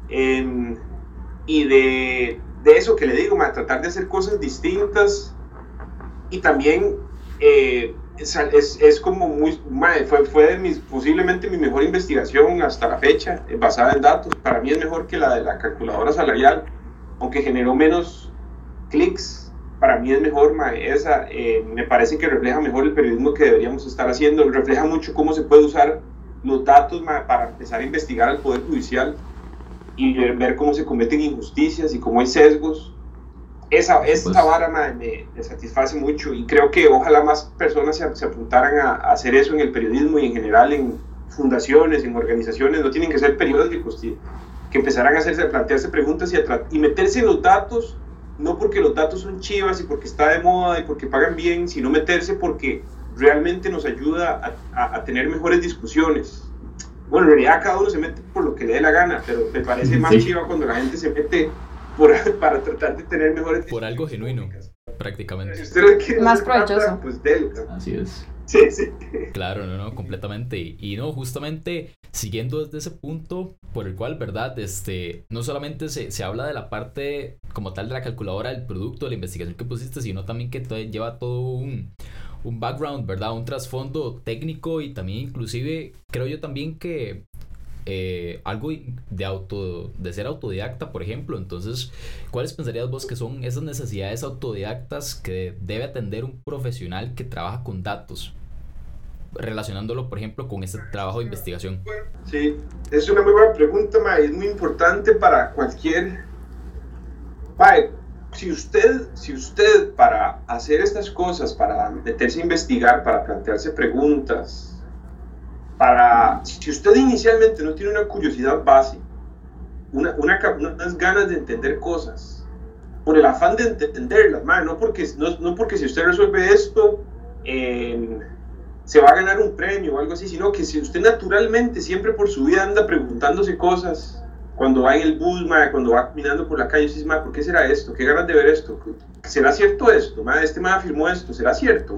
y de, de, eso que le digo, tratar de hacer cosas distintas, y también eh, es, es, como muy, fue, fue de mis, posiblemente mi mejor investigación hasta la fecha, eh, basada en datos, para mí es mejor que la de la calculadora salarial, aunque generó menos clics para mí es mejor, ma, esa. Eh, me parece que refleja mejor el periodismo que deberíamos estar haciendo. Refleja mucho cómo se puede usar los datos ma, para empezar a investigar al Poder Judicial y ver, cómo se cometen injusticias y cómo hay sesgos. Esa, esa pues vara me, me, satisface mucho y creo que ojalá más personas se, se apuntaran a, a, hacer eso en el periodismo y en general en fundaciones, en organizaciones, no tienen que ser periódicos, que empezaran a hacerse, a plantearse preguntas y, a y meterse en los datos no porque los datos son chivas y porque está de moda y porque pagan bien, sino meterse porque realmente nos ayuda a, a, tener mejores discusiones. Bueno, en realidad cada uno se mete por lo que le dé la gana, pero me parece más chiva cuando la gente se mete por, <laughs> para tratar de tener mejores Por algo genuino, prácticamente. más provechoso. Pues Así es. Sí, sí. <laughs> Claro, no, no, completamente. Y no, justamente siguiendo desde ese punto por el cual, ¿verdad? Este, no solamente se, se habla de la parte como tal de la calculadora del producto, de la investigación que pusiste, sino también que lleva todo un, un background, ¿verdad? Un trasfondo técnico y también inclusive creo yo también que eh, algo de auto de ser autodidacta, por ejemplo. Entonces, ¿cuáles pensarías vos que son esas necesidades autodidactas que debe atender un profesional que trabaja con datos? relacionándolo, por ejemplo, con ese trabajo de investigación? Sí, es una muy buena pregunta, ma, es muy importante para cualquier... Ma, si usted, si usted para hacer estas cosas, para meterse a investigar, para plantearse preguntas, para... Si usted inicialmente no tiene una curiosidad básica, una, una, unas ganas de entender cosas, por el afán de entenderlas, ma, no, porque, no, no porque si usted resuelve esto... en se va a ganar un premio o algo así, sino que si usted naturalmente siempre por su vida anda preguntándose cosas, cuando va en el bus, cuando va caminando por la calle, dice, ¿por qué será esto? ¿Qué ganas de ver esto? ¿Será cierto esto? Este me afirmó esto, ¿será cierto?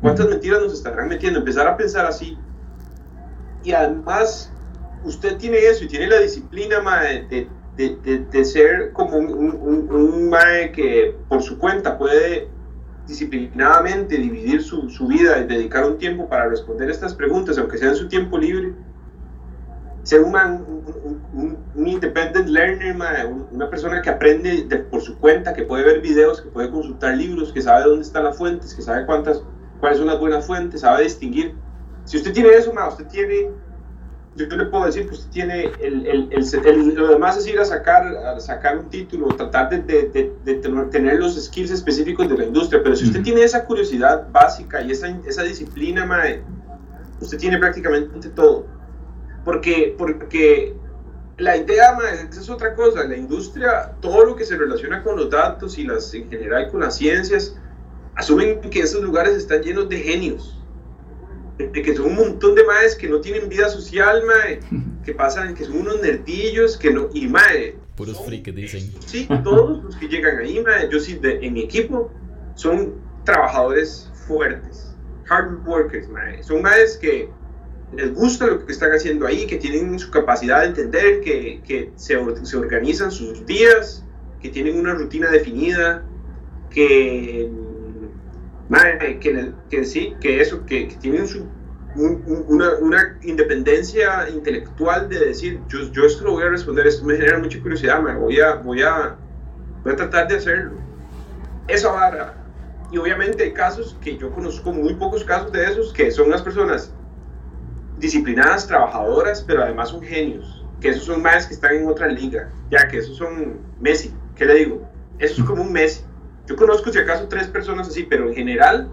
¿Cuántas mentiras nos estarán metiendo? Empezar a pensar así. Y además, usted tiene eso y tiene la disciplina de, de, de, ser como un, un, un, mae que por su cuenta puede disciplinadamente dividir su, su, vida y dedicar un tiempo para responder estas preguntas, aunque sea en su tiempo libre, ser un, un, un, independent learner, una persona que aprende por su cuenta, que puede ver videos, que puede consultar libros, que sabe dónde están las fuentes, que sabe cuántas, cuáles son las buenas fuentes, sabe distinguir. Si usted tiene eso, usted tiene yo le puedo decir que usted tiene el, el, el, lo demás es ir a sacar, a sacar un título, tratar de, de, de, tener los skills específicos de la industria, pero si usted tiene esa curiosidad básica y esa, esa disciplina, mae, usted tiene prácticamente todo. Porque, porque la idea, mae, es otra cosa, la industria, todo lo que se relaciona con los datos y las, en general con las ciencias, asumen que esos lugares están llenos de genios de que son un montón de maes que no tienen vida social, mae, <laughs> que pasan, que son unos nerdillos, que no, y mae. Puros frikis dicen. <laughs> Sí, todos los que llegan ahí, mae, yo sí, de, en mi equipo, son trabajadores fuertes, hard workers, mae. Son maes que les gusta lo que están haciendo ahí, que tienen su capacidad de entender, que, que se, se organizan sus días, que tienen una rutina definida, que que, que sí, que eso, que, tienen su, una, una, independencia intelectual de decir, yo, yo esto lo voy a responder, esto me genera mucha curiosidad, me voy a, voy a, voy a tratar de hacerlo. Esa vara. Y obviamente hay casos que yo conozco muy pocos casos de esos, que son las personas disciplinadas, trabajadoras, pero además son genios. Que esos son más que están en otra liga. Ya que esos son Messi. ¿Qué le digo? Eso es como un Messi. Yo conozco si acaso tres personas así, pero en general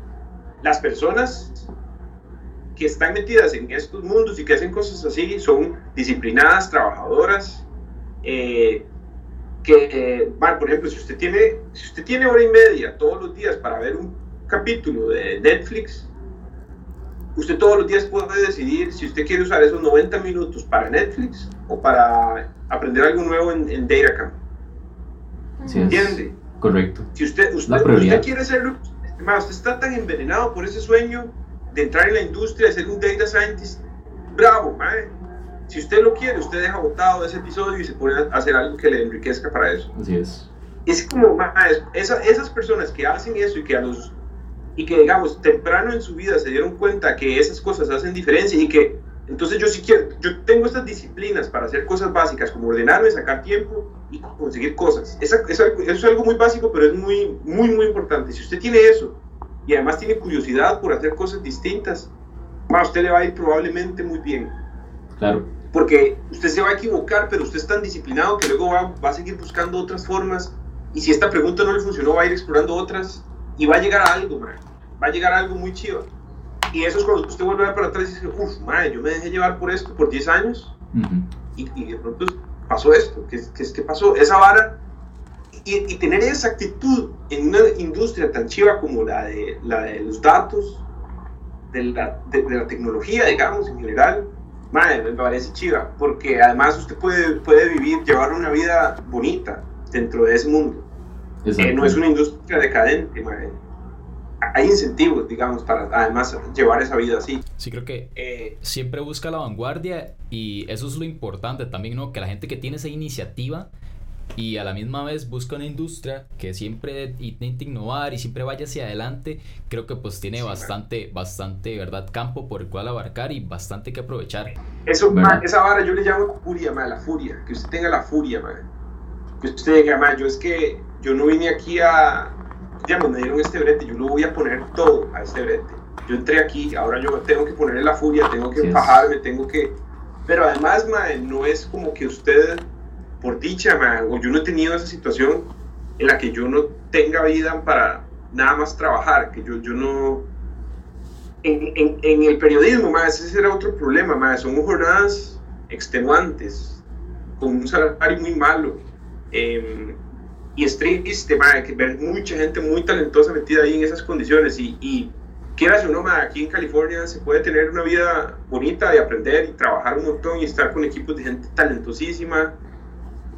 las personas que están metidas en estos mundos y que hacen cosas así son disciplinadas, trabajadoras, eh, que, eh, por ejemplo, si usted, tiene, si usted tiene hora y media todos los días para ver un capítulo de Netflix, usted todos los días puede decidir si usted quiere usar esos 90 minutos para Netflix o para aprender algo nuevo en, en DataCamp. ¿Entiende? Correcto. Si usted, usted, quiere ser, usted está tan envenenado por ese sueño de entrar en la industria, de ser un data scientist, bravo, mae. Si usted lo quiere, usted deja botado ese episodio y se pone a hacer algo que le enriquezca para eso. Así es. Es como, mae, esas personas que hacen eso y que a los y que digamos temprano en su vida se dieron cuenta que esas cosas hacen diferencia y que entonces yo sí quiero, yo tengo estas disciplinas para hacer cosas básicas como ordenarme, sacar tiempo y conseguir cosas. Eso es, algo, es algo muy básico, pero es muy, muy, muy importante. Si usted tiene eso y además tiene curiosidad por hacer cosas distintas, a usted le va a ir probablemente muy bien. Claro. Porque usted se va a equivocar, pero usted es tan disciplinado que luego va, va a seguir buscando otras formas. Y si esta pregunta no le funcionó, va a ir explorando otras y va a llegar a algo, man. Va a llegar a algo muy chido. Y eso es cuando usted vuelve para atrás y dice, uff, madre, yo me dejé llevar por esto por 10 años y, y, de pronto pasó esto. ¿Qué, qué, qué pasó? Esa vara. Y, y, tener esa actitud en una industria tan chiva como la de, la de los datos, de la, de, de la tecnología, digamos, en general, madre, me parece chiva. Porque además usted puede, puede vivir, llevar una vida bonita dentro de ese mundo. Eh, no es una industria decadente, madre hay incentivos, digamos, para además llevar esa vida así. Sí, creo que eh, siempre busca la vanguardia y eso es lo importante también, ¿no? Que la gente que tiene esa iniciativa y a la misma vez busca una industria que siempre intente innovar y siempre vaya hacia adelante, creo que pues tiene sí, bastante, man. bastante, ¿verdad? Campo por el cual abarcar y bastante que aprovechar. Eso, esa vara yo le llamo furia, ma, la furia, que usted tenga la furia, ma. Que usted diga, ma, yo es que yo no vine aquí a, digamos, me dieron este brete, yo lo voy a poner todo a este brete. Yo entré aquí, ahora yo tengo que ponerle la furia, tengo que bajarme, tengo que... Pero además, mae, no es como que usted, por dicha, mae, o yo no he tenido esa situación en la que yo no tenga vida para nada más trabajar, que yo, yo no... En, en, en el periodismo, mae, ese era otro problema, mae, son jornadas extenuantes, con un salario muy malo. Eh, y es triste, madre, que ver mucha gente muy talentosa metida ahí en esas condiciones y, y quieras o no, madre, aquí en California se puede tener una vida bonita y aprender y trabajar un montón y estar con equipos de gente talentosísima.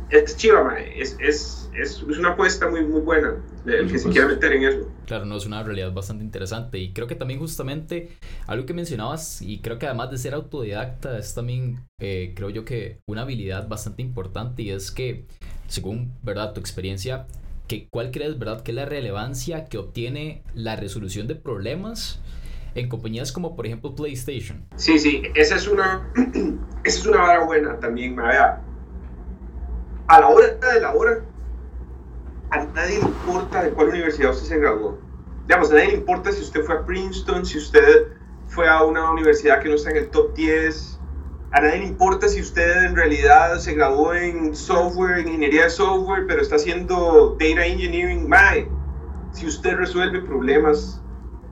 Es chiva, madre. Es, es, es, es, una apuesta muy, muy buena el que se quiera meter en eso. Claro, no, es una realidad bastante interesante y creo que también justamente algo que mencionabas y creo que además de ser autodidacta es también, eh, creo yo que una habilidad bastante importante y es que según verdad tu experiencia, que, ¿cuál crees verdad que es la relevancia que obtiene la resolución de problemas en compañías como por ejemplo PlayStation? Sí, sí, esa es una, <clears throat> esa es una vara buena también. A la hora de la hora, a nadie le importa de cuál universidad usted se graduó. Digamos, a nadie le importa si usted fue a Princeton, si usted fue a una universidad que no está en el top 10, a nadie le importa si usted en realidad se graduó en software, en ingeniería de software, pero está haciendo data engineering. Mae, si usted resuelve problemas,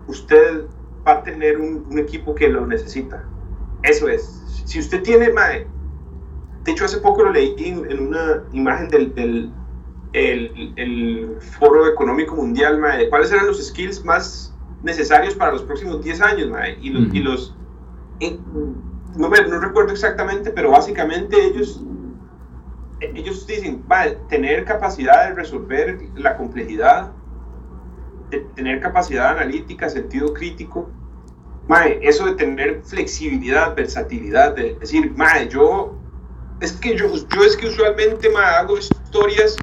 usted va a tener un, un, equipo que lo necesita. Eso es. Si usted tiene, mae, de hecho hace poco lo leí en, en una imagen del, del el, el, Foro Económico Mundial, mae, cuáles eran los skills más necesarios para los próximos 10 años, mae, y los, mm -hmm. y los en, no, me, no recuerdo exactamente, pero básicamente ellos, ellos dicen, vale, tener capacidad de resolver la complejidad, de tener capacidad analítica, sentido crítico, mae, eso de tener flexibilidad, versatilidad, de decir, mae, yo, es que yo, yo es que usualmente mae, hago historias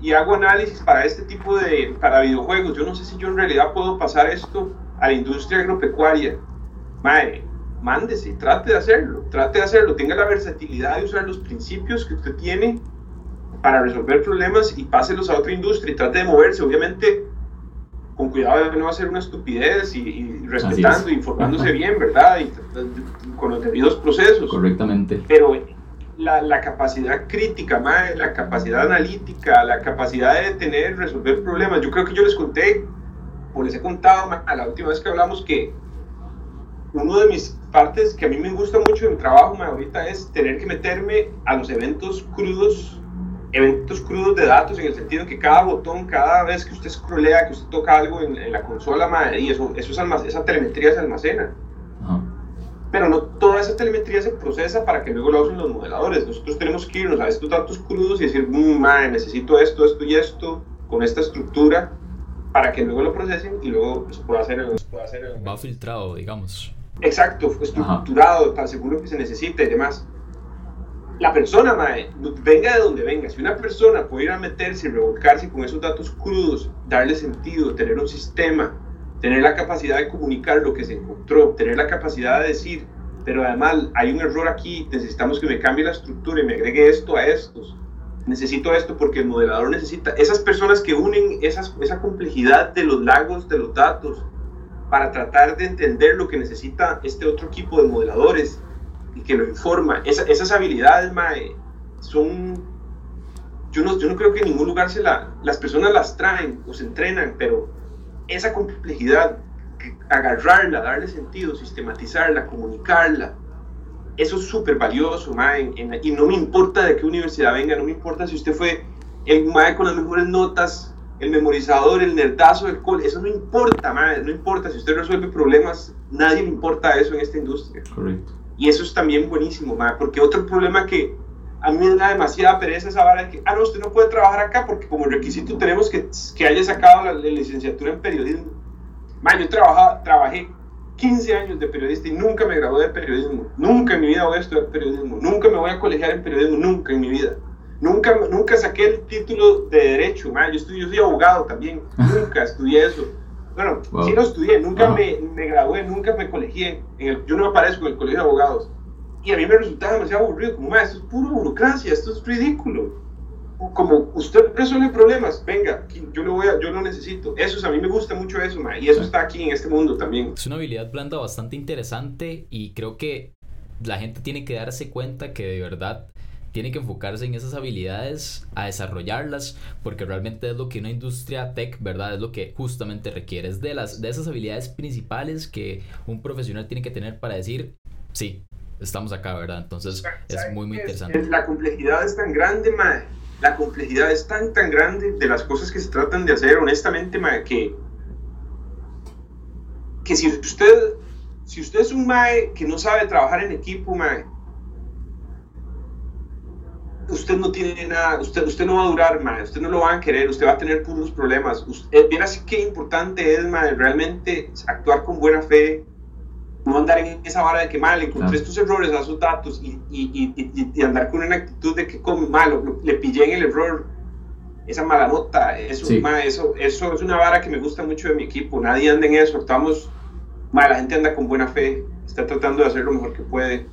y hago análisis para este tipo de, para videojuegos, yo no sé si yo en realidad puedo pasar esto a la industria agropecuaria, mae, mándese, trate de hacerlo, trate de hacerlo, tenga la versatilidad de usar los principios que usted tiene para resolver problemas y páselos a otra industria y trate de moverse, obviamente con cuidado de no hacer una estupidez y, y respetando, informándose bien, ¿verdad? Y, con los debidos procesos. Correctamente. Pero la, la capacidad crítica, madre, la capacidad analítica, la capacidad de tener, resolver problemas, yo creo que yo les conté, o les he contado a la última vez que hablamos que uno de mis partes que a mí me gusta mucho de mi trabajo man, ahorita es tener que meterme a los eventos crudos, eventos crudos de datos, en el sentido que cada botón, cada vez que usted scrollea, que usted toca algo en, en la consola, man, y eso, eso es esa telemetría se almacena. Pero no toda esa telemetría se procesa para que luego lo usen los modeladores. Nosotros tenemos que irnos a estos datos crudos y decir, mmm, man, necesito esto, esto y esto, con esta estructura, para que luego lo procesen y luego se pueda hacer el, pueda hacer el... Va filtrado, digamos. Exacto, estructurado, tan seguro que se necesita y demás. La persona, mae, venga de donde venga, si una persona puede ir a meterse y revolcarse con esos datos crudos, darle sentido, tener un sistema, tener la capacidad de comunicar lo que se encontró, tener la capacidad de decir, pero además hay un error aquí, necesitamos que me cambie la estructura y me agregue esto a estos. necesito esto porque el modelador necesita, esas personas que unen esas, esa complejidad de los lagos, de los datos, para tratar de entender lo que necesita este otro equipo de modeladores y que lo informa. esas habilidades, mae, son... Yo no, yo no creo que en ningún lugar se la, las personas las traen o se entrenan, pero esa complejidad, agarrarla, darle sentido, sistematizarla, comunicarla, eso es súper valioso, mae, y no me importa de qué universidad venga, no me importa si usted fue el mae con las mejores notas, el memorizador, el nerdazo del cole, eso no importa, mae, no importa, si usted resuelve problemas, nadie le importa eso en esta industria. Correcto. Y eso es también buenísimo, mae, porque otro problema que a mí me da demasiada pereza esa vara de que, ah, no, usted no puede trabajar acá porque como requisito tenemos que, que haya sacado la, licenciatura en periodismo. Mae, yo trabajé 15 años de periodista y nunca me gradué de periodismo. Nunca en mi vida voy a estudiar periodismo. Nunca me voy a colegiar en periodismo. Nunca en mi vida. Nunca, nunca saqué el título de derecho. Man. Yo, estudié, yo soy abogado también. <laughs> nunca estudié eso. Bueno, sí lo estudié. Nunca me, me, gradué. Nunca me colegié. yo no me aparezco en el colegio de abogados. Y a mí me resultaba demasiado aburrido. Como, esto es puro burocracia. Esto es ridículo como usted resuelve problemas, venga, yo lo voy a, yo lo necesito. Eso es, a mí me gusta mucho eso, y eso está aquí en este mundo también. Es una habilidad blanda bastante interesante y creo que la gente tiene que darse cuenta que de verdad tiene que enfocarse en esas habilidades, a desarrollarlas, porque realmente es lo que una industria tech, ¿verdad? Es lo que justamente requiere, es de, las, de esas habilidades principales que un profesional tiene que tener para decir, sí, estamos acá, ¿verdad? Entonces es muy, muy interesante. La complejidad es tan grande, mae la complejidad es tan, tan grande de las cosas que se tratan de hacer, honestamente, que, que si usted, si usted es un mae que no sabe trabajar en equipo, mae, usted no tiene nada, usted, usted no va a durar, mae, usted no lo va a querer, usted va a tener puros problemas. Usted, eh, así qué importante es, mae, realmente actuar con buena fe, no andar en esa vara de que mal, encontré estos errores a esos datos y, y, y, andar con una actitud de que como malo, le pillé en el error, esa mala nota, eso, eso, eso es una vara que me gusta mucho de mi equipo, nadie anda en eso, estamos, mal, la gente anda con buena fe, está tratando de hacer lo mejor que puede,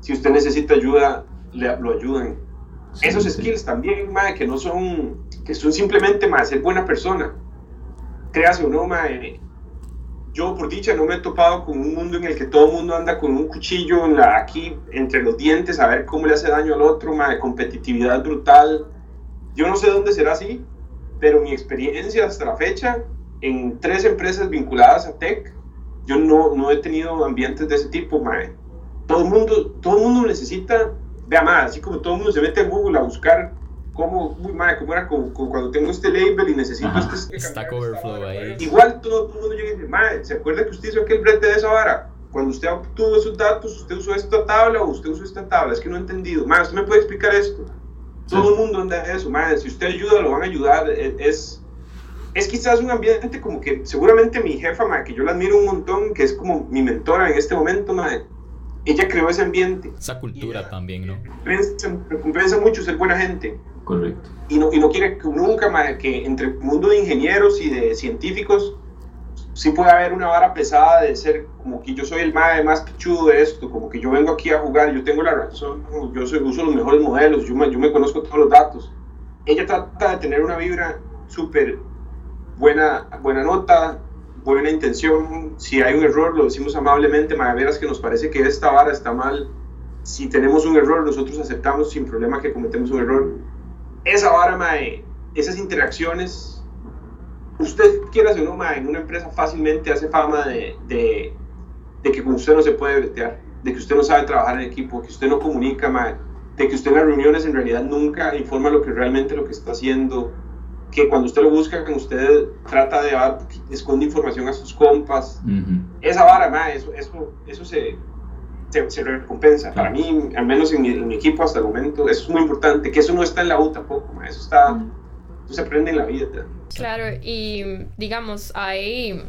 si usted necesita ayuda, le, lo Esos skills también, que no son, que son simplemente, más ser buena persona. Créase o no, madre, yo por dicha no me he topado con un mundo en el que todo el mundo anda con un cuchillo en la, aquí entre los dientes a ver cómo le hace daño al otro, de competitividad brutal. Yo no sé dónde será así, pero mi experiencia hasta la fecha en tres empresas vinculadas a tech, yo no, no he tenido ambientes de ese tipo, mae. Todo el mundo, todo el mundo necesita, vea más, así como todo el mundo se mete en Google a buscar cómo, muy madre, cómo era como, cuando tengo este label y necesito este, Stack Overflow ahí. Igual todo, el mundo llega y dice, madre, ¿se acuerda que usted hizo aquel brete de esa vara? Cuando usted obtuvo esos datos, ¿usted usó esta tabla o usted usó esta tabla? Es que no he entendido. Madre, ¿usted me puede explicar esto? Todo el mundo anda eso, madre. Si usted ayuda, lo van a ayudar. E, es, es quizás un ambiente como que seguramente mi jefa, madre, que yo la admiro un montón, que es como mi mentora en este momento, madre, ella creó ese ambiente. Esa cultura también, ¿no? Recompensa mucho ser buena gente. Correcto. Y no, y no quiere que nunca más que entre el mundo de ingenieros y de científicos sí puede haber una vara pesada de ser como que yo soy el más, más pichudo de esto, como que yo vengo aquí a jugar, yo tengo la razón, yo soy, uso los mejores modelos, yo me, yo me conozco todos los datos. Ella trata de tener una vibra súper buena, buena nota, buena intención. Si hay un error, lo decimos amablemente, veras que nos parece que esta vara está mal. Si tenemos un error, nosotros aceptamos sin problema que cometemos un error esa vara, mae, esas interacciones, usted quiera o no, mae, en una empresa fácilmente hace fama de, de, de, que con usted no se puede bretear, de que usted no sabe trabajar en equipo, que usted no comunica, mae, de que usted en las reuniones en realidad nunca informa lo que realmente lo que está haciendo, que cuando usted lo busca, que usted trata de dar, esconde información a sus compas. Esa vara, mae, eso, eso, eso se, se, recompensa. Para mí, al menos en mi, equipo hasta el momento, eso es muy importante, que eso no está en la U tampoco, eso está, eso se aprende en la vida. Claro, y digamos, ahí,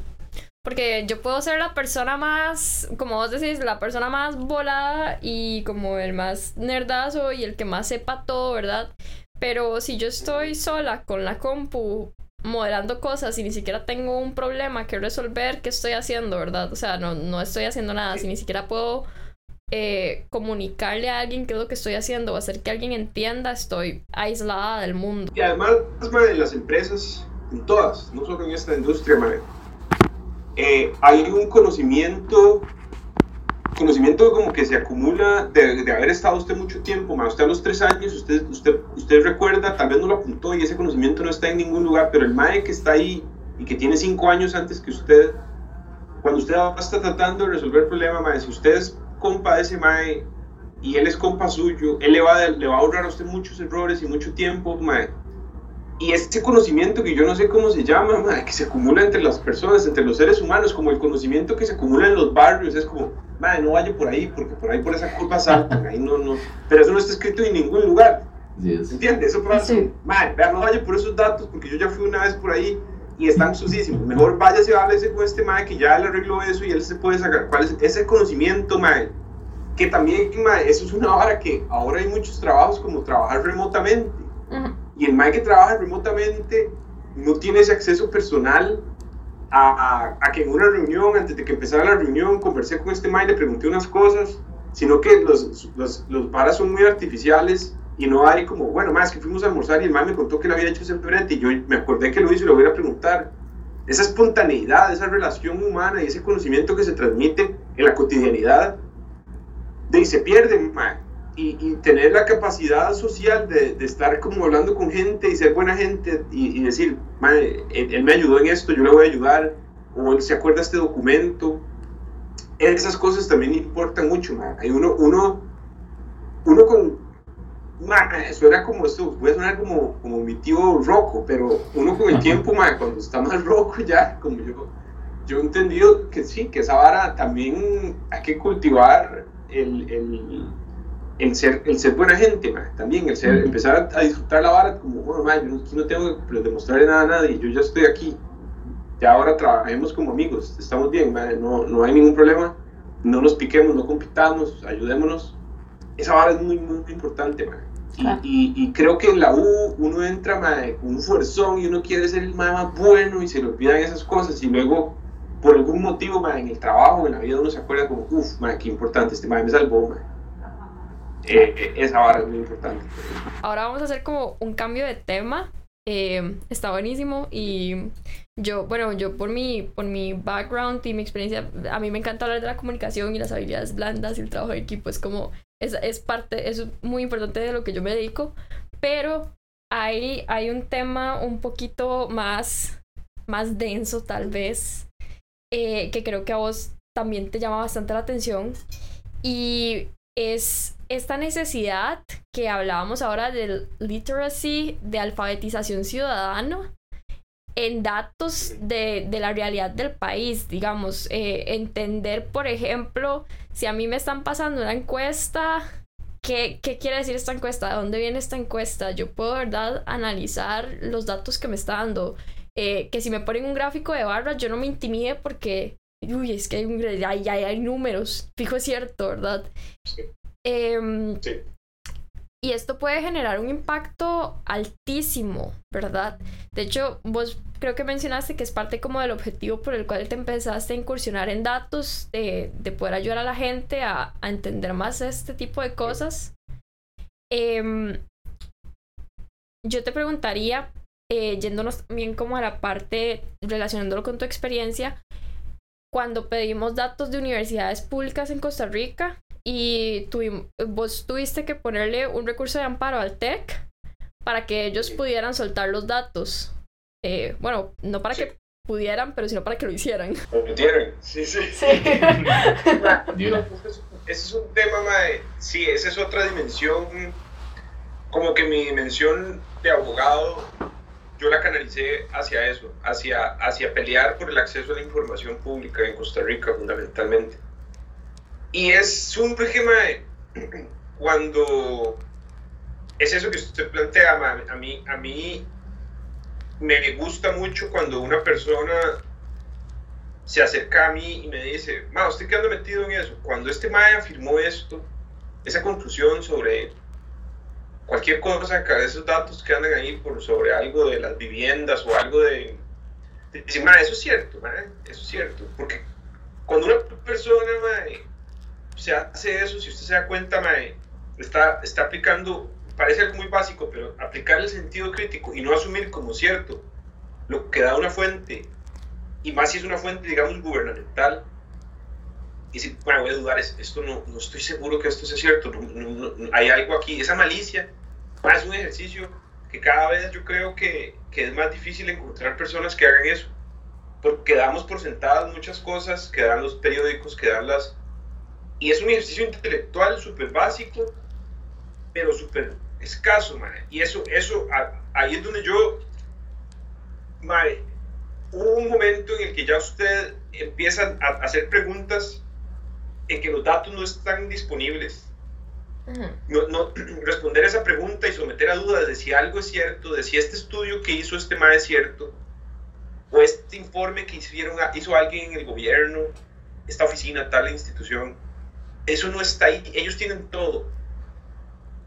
porque yo puedo ser la persona más, como vos decís, la persona más volada y como el más nerdazo y el que más sepa todo, ¿verdad? Pero si yo estoy sola con la compu modelando cosas y ni siquiera tengo un problema que resolver, ¿qué estoy haciendo, verdad? O sea, no, no estoy haciendo nada, si ni siquiera puedo eh, comunicarle a alguien qué es lo que estoy haciendo o hacer que alguien entienda, estoy aislada del mundo. Y además, de las empresas, en todas, no solo en esta industria, madre, eh, hay un conocimiento conocimiento como que se acumula de, de, haber estado usted mucho tiempo, más usted a los tres años, usted, usted, usted recuerda, tal vez no lo apuntó y ese conocimiento no está en ningún lugar, pero el MAE que está ahí y que tiene cinco años antes que usted, cuando usted está tratando de resolver el problema, MAE, si usted es compa de ese MAE y él es compa suyo, él le va, le va a ahorrar a usted muchos errores y mucho tiempo, MAE. Y este conocimiento que yo no sé cómo se llama, MAE, que se acumula entre las personas, entre los seres humanos, como el conocimiento que se acumula en los barrios, es como madre, no vaya por ahí, porque por ahí por esa curva saltan, ahí no, no, pero eso no está escrito en ningún lugar. ¿Entiendes? Eso pasa, sí. madre, vea, no vaya por esos datos, porque yo ya fui una vez por ahí y están sucísimos. Mejor váyase, háblese con este madre que ya le arregló eso y él se puede sacar. ¿Cuál es ese conocimiento, madre? Que también, madre, eso es una hora que ahora hay muchos trabajos como trabajar remotamente. Y el madre que trabaja remotamente no tiene ese acceso personal a, a, que en una reunión, antes de que empezara la reunión, conversé con este man le pregunté unas cosas, sino que los, los, los paras son muy artificiales y no hay como, bueno, más que fuimos a almorzar y el man me contó que le había hecho ese frente y yo me acordé que lo hizo y lo voy a preguntar. Esa espontaneidad, esa relación humana y ese conocimiento que se transmite en la cotidianidad, de, y se pierde, man y, tener la capacidad social de, de, estar como hablando con gente y ser buena gente y, decir, él, me ayudó en esto, yo le voy a ayudar, o él se acuerda este documento. Esas cosas también importan mucho, Hay uno, uno, uno con, suena como esto, puede sonar como, como mi tío roco, pero uno con el tiempo, cuando está más roco ya, como yo, yo he entendido que sí, que esa vara también hay que cultivar el, el el ser, el ser buena gente, también, el ser, empezar a, disfrutar la vara como, bueno, yo no, tengo que demostrarle nada a nadie, yo ya estoy aquí, ya ahora trabajemos como amigos, estamos bien, no, no hay ningún problema, no nos piquemos, no compitamos, ayudémonos. Esa vara es muy, muy, importante, Y, y, creo que en la U uno entra con un fuerzón y uno quiere ser el más bueno y se le olvidan esas cosas y luego por algún motivo en el trabajo, en la vida uno se acuerda como, uff, qué importante, este me salvó. Eh, eh, esa vara es muy importante. Ahora vamos a hacer como un cambio de tema. Eh, está buenísimo y yo, bueno, yo por mi, por mi background y mi experiencia, a mí me encanta hablar de la comunicación y las habilidades blandas y el trabajo de equipo. Es como, es, es parte, es muy importante de lo que yo me dedico, pero hay, hay un tema un poquito más, más denso tal vez, que creo que a vos también te llama bastante la atención y es esta necesidad que hablábamos ahora del literacy, de alfabetización ciudadana en datos de, la realidad del país, digamos, eh, entender, por ejemplo, si a mí me están pasando una encuesta, ¿qué, quiere decir esta encuesta? ¿De dónde viene esta encuesta? Yo puedo, ¿verdad?, analizar los datos que me está dando. Eh, que si me ponen un gráfico de barras, yo no me intimide porque, uy, es que hay, hay, hay números, fijo es cierto, ¿verdad? Em, y esto puede generar un impacto altísimo, ¿verdad? De hecho, vos creo que mencionaste que es parte como del objetivo por el cual te empezaste a incursionar en datos, de, poder ayudar a la gente a, entender más este tipo de cosas. Em, yo te preguntaría, eh, yéndonos también como a la parte, relacionándolo con tu experiencia, cuando pedimos datos de universidades públicas en Costa Rica, y vos tuviste que ponerle un recurso de amparo al TEC para que ellos pudieran soltar los datos. Eh, bueno, no para que pudieran, pero sino para que lo hicieran. <laughs> Lo sí, sí. sí. <laughs> ese es un tema, mae. sí, esa es otra dimensión, como que mi dimensión de abogado, yo la canalicé hacia eso, hacia, hacia pelear por el acceso a la información pública en Costa Rica fundamentalmente. Y es un régimen <clears throat> cuando es eso que usted plantea, a mí, a mí me gusta mucho cuando una persona se acerca a mí y me dice, ma, ¿usted qué anda metido en eso? Cuando este Maya afirmó esto, esa conclusión sobre cualquier cosa, esos datos que andan ahí por sobre algo de las viviendas o algo de... decir, ma, eso es cierto, ma, eso es cierto. Porque cuando una persona, ma, se hace eso, si usted se da cuenta, mae, está, está aplicando, parece algo muy básico, pero aplicar el sentido crítico y no asumir como cierto lo que da una fuente, y más si es una fuente, digamos, gubernamental, y si, bueno, voy a dudar, esto no, no estoy seguro que esto sea cierto, no, hay algo aquí, esa malicia, es un ejercicio que cada vez yo creo que, que es más difícil encontrar personas que hagan eso, porque damos por sentadas muchas cosas que dan los periódicos, que dan las... Y es un ejercicio intelectual súper básico, pero súper escaso, man. Y eso, eso, ahí es donde yo, man, hubo un momento en el que ya usted empieza a hacer preguntas en que los datos no están disponibles. No, no, <clears throat> responder esa pregunta y someter a dudas de si algo es cierto, de si este estudio que hizo este MA es cierto, o este informe que hicieron, hizo alguien en el gobierno, esta oficina, tal institución, eso no está ahí, ellos tienen todo.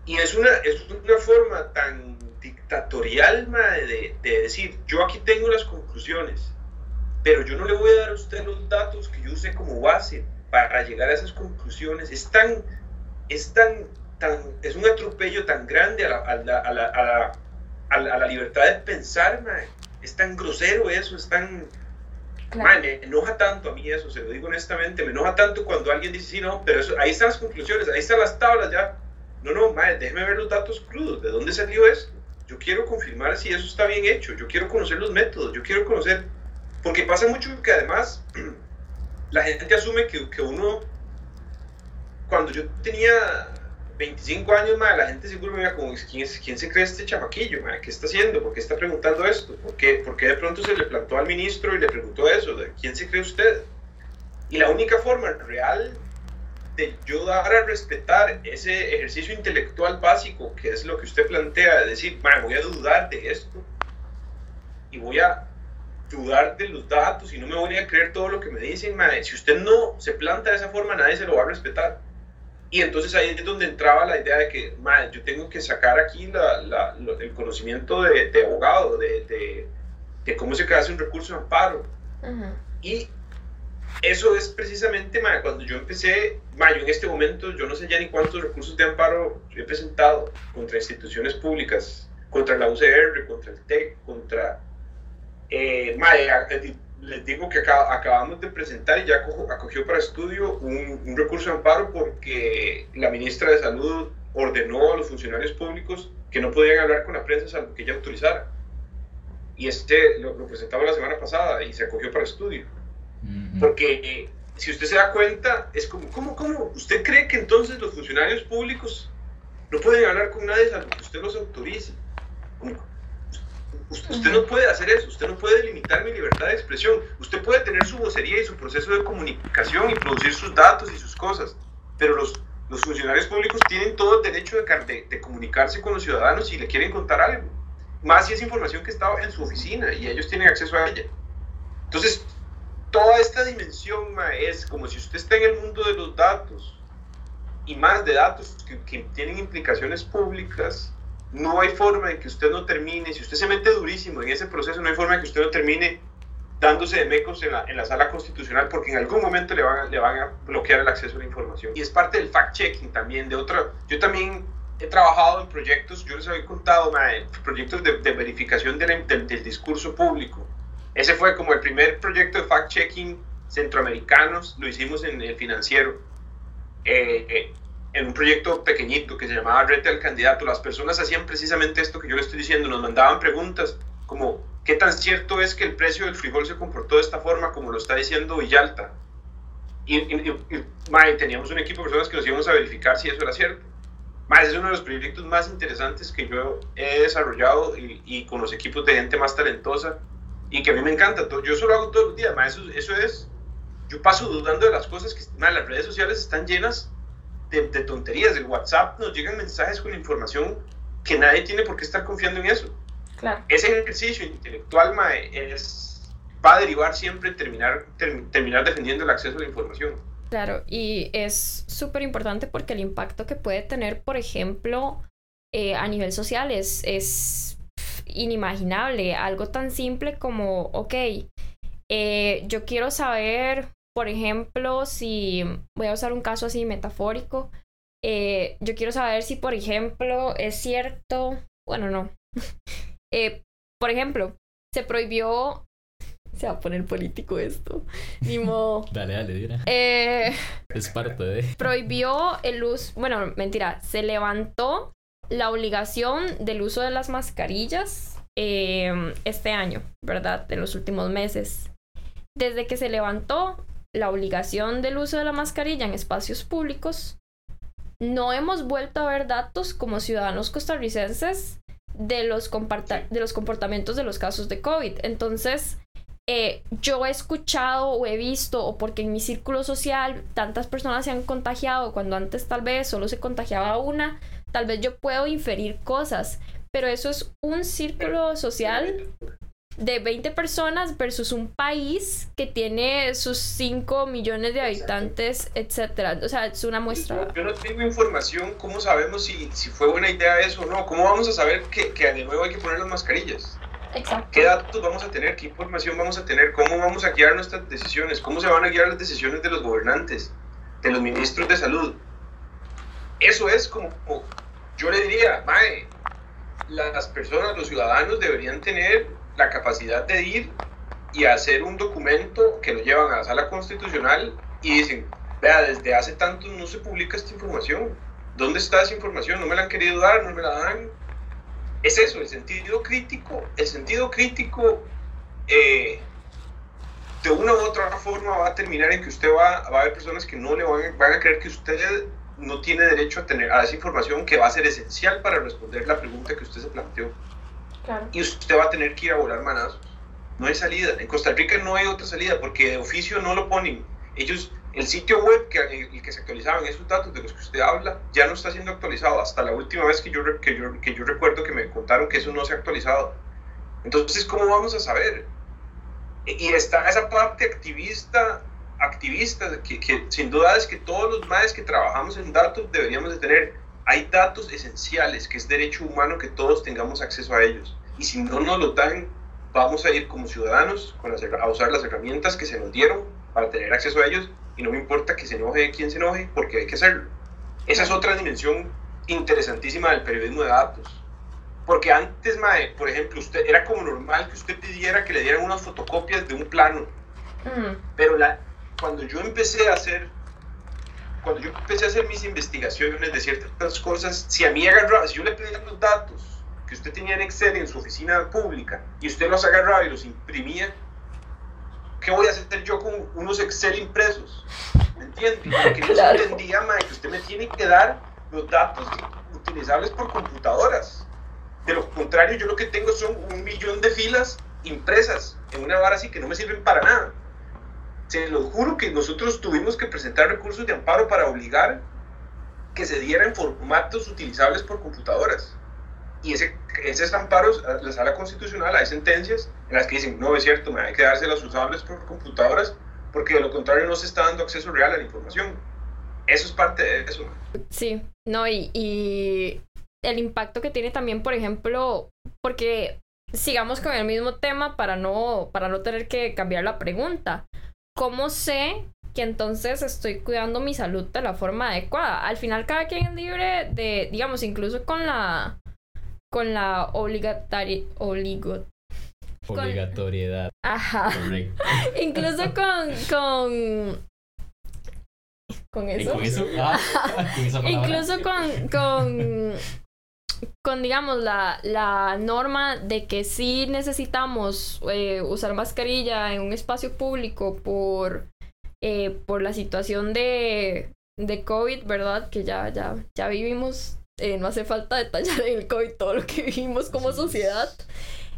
Y es una, es una forma tan dictatorial de, de decir, yo aquí tengo las conclusiones, pero yo no le voy a dar a usted los datos que yo use como base para llegar a esas conclusiones. Es tan, es tan, tan, es un atropello tan grande a la, a la, a la, a la libertad de pensar, es tan grosero eso, es tan... me enoja tanto a mí eso, se lo digo honestamente, me enoja tanto cuando alguien dice, sí, no, pero eso, ahí están las conclusiones, ahí están las tablas ya. No, no, madre, déjeme ver los datos crudos, ¿de dónde salió eso? Yo quiero confirmar si eso está bien hecho, yo quiero conocer los métodos, yo quiero conocer, porque pasa mucho que además <clears throat> la gente asume que, que uno, cuando yo tenía 25 años, más la gente seguro me veía como, ¿quién, ¿quién se cree este chamaquillo? ¿Qué está haciendo? ¿Por qué está preguntando esto? ¿Por qué, ¿Por qué de pronto se le plantó al ministro y le preguntó eso? ¿De quién se cree usted? Y la única forma real de yo dar a respetar ese ejercicio intelectual básico, que es lo que usted plantea, de decir, voy a dudar de esto y voy a dudar de los datos y no me voy a creer todo lo que me dicen, si usted no se planta de esa forma, nadie se lo va a respetar. Y entonces ahí es donde entraba la idea de que, madre, yo tengo que sacar aquí la, la, el conocimiento de, de abogado, de, de, cómo se hace un recurso de amparo. Y eso es precisamente, madre, cuando yo empecé, madre, yo en este momento, yo no sé ya ni cuántos recursos de amparo he presentado contra instituciones públicas, contra la UCR, contra el TEC, contra... Eh, madre, les digo que acabamos de presentar y ya acogió para estudio un, recurso de amparo porque la ministra de Salud ordenó a los funcionarios públicos que no podían hablar con la prensa salvo que ella autorizara. Y este lo, presentamos la semana pasada y se acogió para estudio. Porque si usted se da cuenta, es como, ¿cómo, ¿cómo? ¿Usted cree que entonces los funcionarios públicos no pueden hablar con nadie salvo que usted los autorice? Usted, no puede hacer eso, usted no puede limitar mi libertad de expresión. Usted puede tener su vocería y su proceso de comunicación y producir sus datos y sus cosas, pero los, los funcionarios públicos tienen todo el derecho de, comunicarse con los ciudadanos si le quieren contar algo. Más si es información que está en su oficina y ellos tienen acceso a ella. Entonces, toda esta dimensión es como si usted está en el mundo de los datos y más de datos que tienen implicaciones públicas no hay forma de que usted no termine, si usted se mete durísimo en ese proceso, no hay forma de que usted no termine dándose de mecos en la, en la sala constitucional porque en algún momento le van, a, le van a bloquear el acceso a la información. Y es parte del fact-checking también, de otra, yo también he trabajado en proyectos, yo les había contado, proyectos de, de verificación del, del, discurso público. Ese fue como el primer proyecto de fact-checking centroamericanos, lo hicimos en el financiero. Eh, eh, en un proyecto pequeñito que se llamaba Rete al Candidato, las personas hacían precisamente esto que yo le estoy diciendo, nos mandaban preguntas como, ¿qué tan cierto es que el precio del frijol se comportó de esta forma como lo está diciendo Villalta? Y, y, teníamos un equipo de personas que nos íbamos a verificar si eso era cierto. Más es uno de los proyectos más interesantes que yo he desarrollado y, con los equipos de gente más talentosa y que a mí me encanta. Yo solo hago todos los días, eso, eso es, yo paso dudando de las cosas que las redes sociales están llenas de, tonterías. De WhatsApp nos llegan mensajes con información que nadie tiene por qué estar confiando en eso. Claro. Ese ejercicio intelectual es, va a derivar siempre en terminar, terminar defendiendo el acceso a la información. Claro, y es súper importante porque el impacto que puede tener, por ejemplo, eh, a nivel social es, es inimaginable. Algo tan simple como, ok, eh, yo quiero saber por ejemplo, si voy a usar un caso así metafórico, eh, yo quiero saber si, por ejemplo, es cierto, bueno, no. <laughs> Eh, por ejemplo, se prohibió se va a poner político esto. <laughs> Ni modo. <laughs> dale, dale, dile. Eh, es parte de. Prohibió el uso. Bueno, mentira. Se levantó la obligación del uso de las mascarillas este año, ¿verdad? En los últimos meses. Desde que se levantó la obligación del uso de la mascarilla en espacios públicos, no hemos vuelto a ver datos como ciudadanos costarricenses de los, de los comportamientos de los casos de COVID. Entonces, eh, yo he escuchado o he visto, o porque en mi círculo social tantas personas se han contagiado cuando antes tal vez solo se contagiaba una, tal vez yo puedo inferir cosas, pero eso es un círculo social de 20 personas versus un país que tiene sus 5 millones de habitantes, etcétera. O sea, es una muestra. Yo no tengo información, ¿cómo sabemos si, si fue buena idea eso o no? ¿Cómo vamos a saber que, que de nuevo hay que poner las mascarillas? ¿Qué datos vamos a tener? ¿Qué información vamos a tener? ¿Cómo vamos a guiar nuestras decisiones? ¿Cómo se van a guiar las decisiones de los gobernantes, de los ministros de salud? Eso es como, yo le diría, Mae, las personas, los ciudadanos deberían tener la capacidad de ir y hacer un documento que lo llevan a la sala constitucional y dicen, vea, desde hace tanto no se publica esta información. ¿Dónde está esa información? No me la han querido dar, no me la dan es eso, el sentido crítico, el sentido crítico eh, de una u otra forma va a terminar en que usted va, va a haber personas que no le van, a creer que usted no tiene derecho a tener esa información que va a ser esencial para responder la pregunta que usted se planteó. Y usted va a tener que ir a volar manazos. No hay salida. En Costa Rica no hay otra salida porque de oficio no lo ponen. Ellos el sitio web que, el que se actualizaban esos datos de los que usted habla ya no está siendo actualizado. Hasta la última vez que yo, que yo, que yo recuerdo que me contaron que eso no se ha actualizado. Entonces, ¿cómo vamos a saber? Y está esa parte activista, activista que, que sin duda es que todos los más que trabajamos en datos deberíamos de tener. Hay datos esenciales, que es derecho humano que todos tengamos acceso a ellos. Y si no nos lo dan, vamos a ir como ciudadanos con a usar las herramientas que se nos dieron para tener acceso a ellos y no me importa que se enoje quien se enoje, porque hay que hacerlo. Esa es otra dimensión interesantísima del periodismo de datos. Porque antes, mae, por ejemplo, usted era como normal que usted pidiera que le dieran unas fotocopias de un plano. Pero la, cuando yo empecé a hacer cuando yo empecé a hacer mis investigaciones de ciertas cosas, si a mí agarraba, si yo le pedía los datos que usted tenía en Excel en su oficina pública y usted los agarraba y los imprimía, ¿qué voy a hacer yo con unos Excel impresos? ¿Me entiendes? Porque yo entendía, Mike, que usted me tiene que dar los datos utilizables por computadoras. De lo contrario, yo lo que tengo son un millón de filas impresas en una vara así que no me sirven para nada. Se lo juro que nosotros tuvimos que presentar recursos de amparo para obligar que se dieran formatos utilizables por computadoras. Y ese, esos amparos, la sala constitucional, hay sentencias en las que dicen, no es cierto, me hay que darse las usables por computadoras, porque de lo contrario no se está dando acceso real a la información. Eso es parte de eso. Sí, no, y, y el impacto que tiene también, por ejemplo, porque sigamos con el mismo tema para no, para no tener que cambiar la pregunta. ¿Cómo sé que entonces estoy cuidando mi salud de la forma adecuada? Al final cada quien es libre de, digamos, incluso con la con la obligatoria, obligatoriedad. Ajá. <laughs> Incluso con, con con eso. ¿Con eso? Ah, <laughs> Incluso con, con, con digamos, la, la norma de que sí necesitamos eh, usar mascarilla en un espacio público por, eh, por la situación de, de COVID, ¿verdad? Que ya, ya, ya vivimos eh, no hace falta detallar en el COVID todo lo que vivimos como sociedad.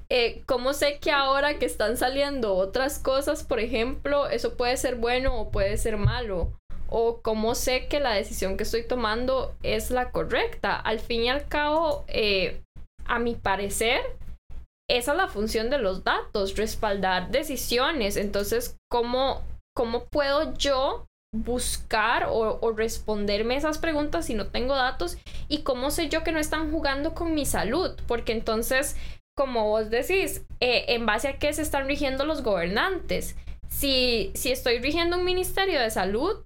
Eh, ¿Cómo sé que ahora que están saliendo otras cosas, por ejemplo, eso puede ser bueno o puede ser malo? ¿O cómo sé que la decisión que estoy tomando es la correcta? Al fin y al cabo, eh, a mi parecer, esa es la función de los datos, respaldar decisiones. Entonces, ¿cómo, cómo puedo yo buscar o, responderme esas preguntas si no tengo datos y cómo sé yo que no están jugando con mi salud porque entonces como vos decís eh, en base a qué se están rigiendo los gobernantes si, si estoy rigiendo un ministerio de salud,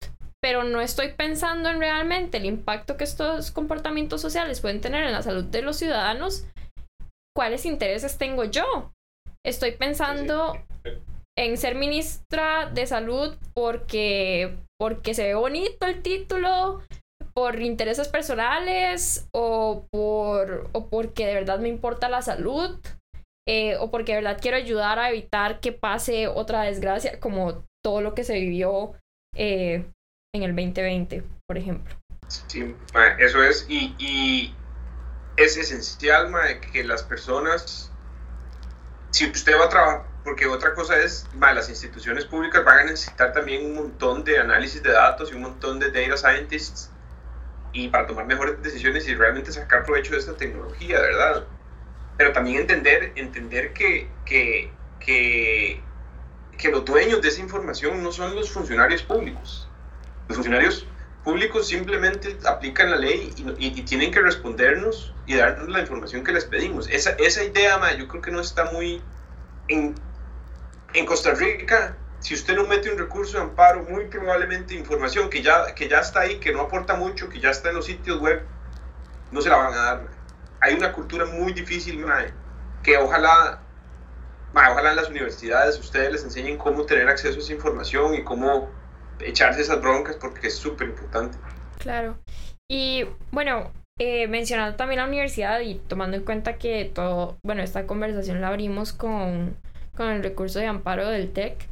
pero no estoy pensando en realmente el impacto que estos comportamientos sociales pueden tener en la salud de los ciudadanos, ¿cuáles intereses tengo yo? Estoy pensando en ser ministra de salud porque, porque se ve bonito el título, por intereses personales o, por, o porque de verdad me importa la salud eh, o porque de verdad quiero ayudar a evitar que pase otra desgracia como todo lo que se vivió eh, en el 2020, por ejemplo. Sí, eso es, y, y es esencial que las personas, si usted va a trabajar, porque otra cosa es, las instituciones públicas van a necesitar también un montón de análisis de datos y un montón de data scientists y para tomar mejores decisiones y realmente sacar provecho de esta tecnología, ¿verdad? Pero también entender, entender que, que, que, que los dueños de esa información no son los funcionarios públicos. Los funcionarios públicos simplemente aplican la ley y, y, tienen que respondernos y darnos la información que les pedimos. Esa, esa idea, ma, yo creo que no está muy... En, en Costa Rica, si usted no mete un recurso de amparo, muy probablemente información que ya, que ya está ahí, que no aporta mucho, que ya está en los sitios web, no se la van a dar. Hay una cultura muy difícil, ma, que ojalá, ojalá en las universidades ustedes les enseñen cómo tener acceso a esa información y cómo echarse esas broncas porque es súper importante. Claro. Y bueno, eh, mencionando también la universidad y tomando en cuenta que todo, bueno, esta conversación la abrimos con, con el recurso de amparo del TEC.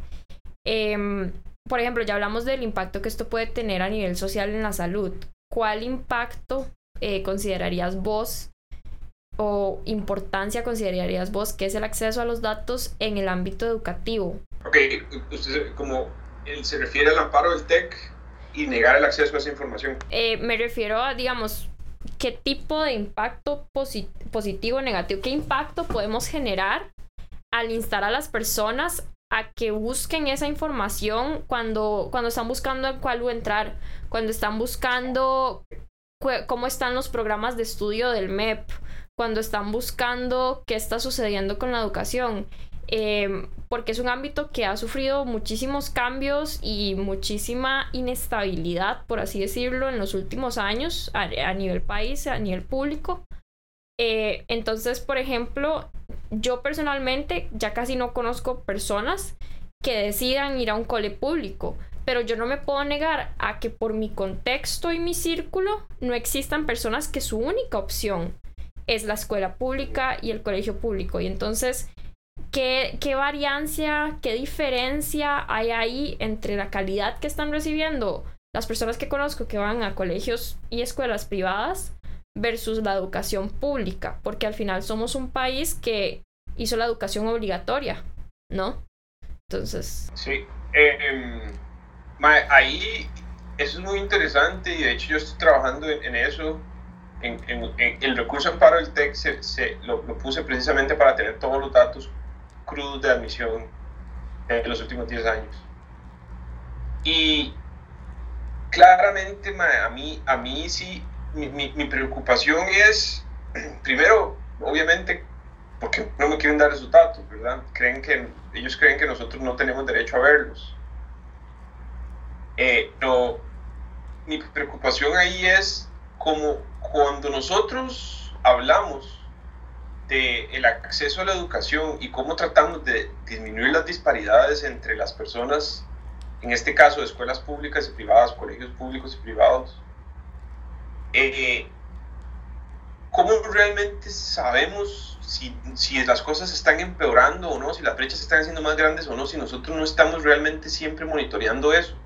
Em, por ejemplo, ya hablamos del impacto que esto puede tener a nivel social en la salud. ¿Cuál impacto eh, considerarías vos o importancia considerarías vos que es el acceso a los datos en el ámbito educativo? Ok, usted como él se refiere al amparo del TEC y negar el acceso a esa información. Eh, me refiero a, digamos, qué tipo de impacto positivo o negativo, qué impacto podemos generar al instar a las personas a que busquen esa información cuando, cuando están buscando en cuál entrar, cuando están buscando cómo están los programas de estudio del MEP, cuando están buscando qué está sucediendo con la educación. Em, porque es un ámbito que ha sufrido muchísimos cambios y muchísima inestabilidad, por así decirlo, en los últimos años a, nivel país, a nivel público. Eh, entonces, por ejemplo, yo personalmente ya casi no conozco personas que decidan ir a un cole público, pero yo no me puedo negar a que por mi contexto y mi círculo no existan personas que su única opción es la escuela pública y el colegio público. Y entonces ¿Qué, ¿Qué variancia, qué diferencia hay ahí entre la calidad que están recibiendo las personas que conozco que van a colegios y escuelas privadas versus la educación pública? Porque al final somos un país que hizo la educación obligatoria, ¿no? Entonces... Sí, eh, em, ahí eso es muy interesante y de hecho yo estoy trabajando en, eso. En, el recurso amparo del TEC se, lo, lo, puse precisamente para tener todos los datos crudos de admisión en los últimos 10 años. Y claramente, a, mí, a mí sí, mi, mi, preocupación es, <clears throat> primero, obviamente, porque no me quieren dar resultados, ¿verdad? Creen que, ellos creen que nosotros no tenemos derecho a verlos. Eh, pero mi preocupación ahí es como cuando nosotros hablamos el acceso a la educación y cómo tratamos de disminuir las disparidades entre las personas, en este caso de escuelas públicas y privadas, colegios públicos y privados, eh, ¿cómo realmente sabemos si, si, las cosas están empeorando o no, si las brechas están siendo más grandes o no, si nosotros no estamos realmente siempre monitoreando eso?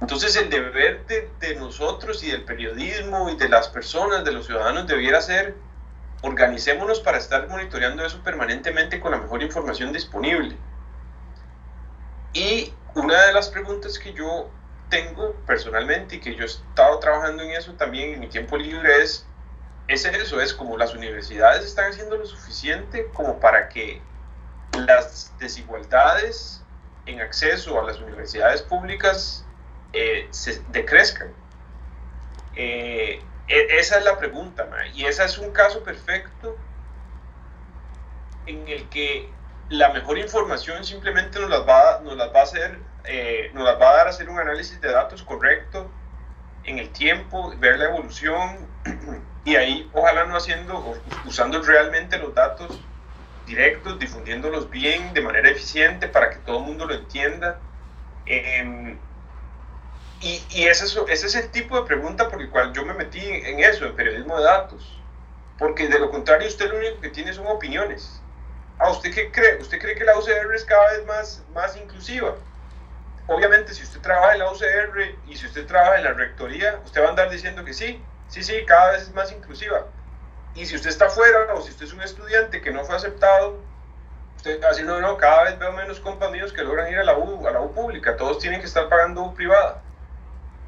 Entonces el deber de, de nosotros y del periodismo y de las personas, de los ciudadanos, debiera ser organicémonos para estar monitoreando eso permanentemente con la mejor información disponible. Y una de las preguntas que yo tengo personalmente y que yo he estado trabajando en eso también en mi tiempo libre es, es eso, es como las universidades están haciendo lo suficiente como para que las desigualdades en acceso a las universidades públicas eh, se decrezcan. Eh, e, esa es la pregunta, y esa es un caso perfecto en el que la mejor información simplemente nos las va, nos las va a hacer, eh, nos las va a dar a hacer un análisis de datos correcto en el tiempo, ver la evolución <clears throat> y ahí ojalá no haciendo, usando realmente los datos directos, difundiéndolos bien, de manera eficiente para que todo el mundo lo entienda. Em, y, y ese, es, el tipo de pregunta por el cual yo me metí en eso, en periodismo de datos. Porque de lo contrario usted lo único que tiene son opiniones. ¿A usted qué cree? ¿Usted cree que la UCR es cada vez más, más inclusiva? Obviamente si usted trabaja en la UCR y si usted trabaja en la rectoría, usted va a andar diciendo que sí, sí, sí, cada vez es más inclusiva. Y si usted está fuera o si usted es un estudiante que no fue aceptado, usted va a decir, no, no, cada vez veo menos compañeros que logran ir a la U, a la U pública, todos tienen que estar pagando U privada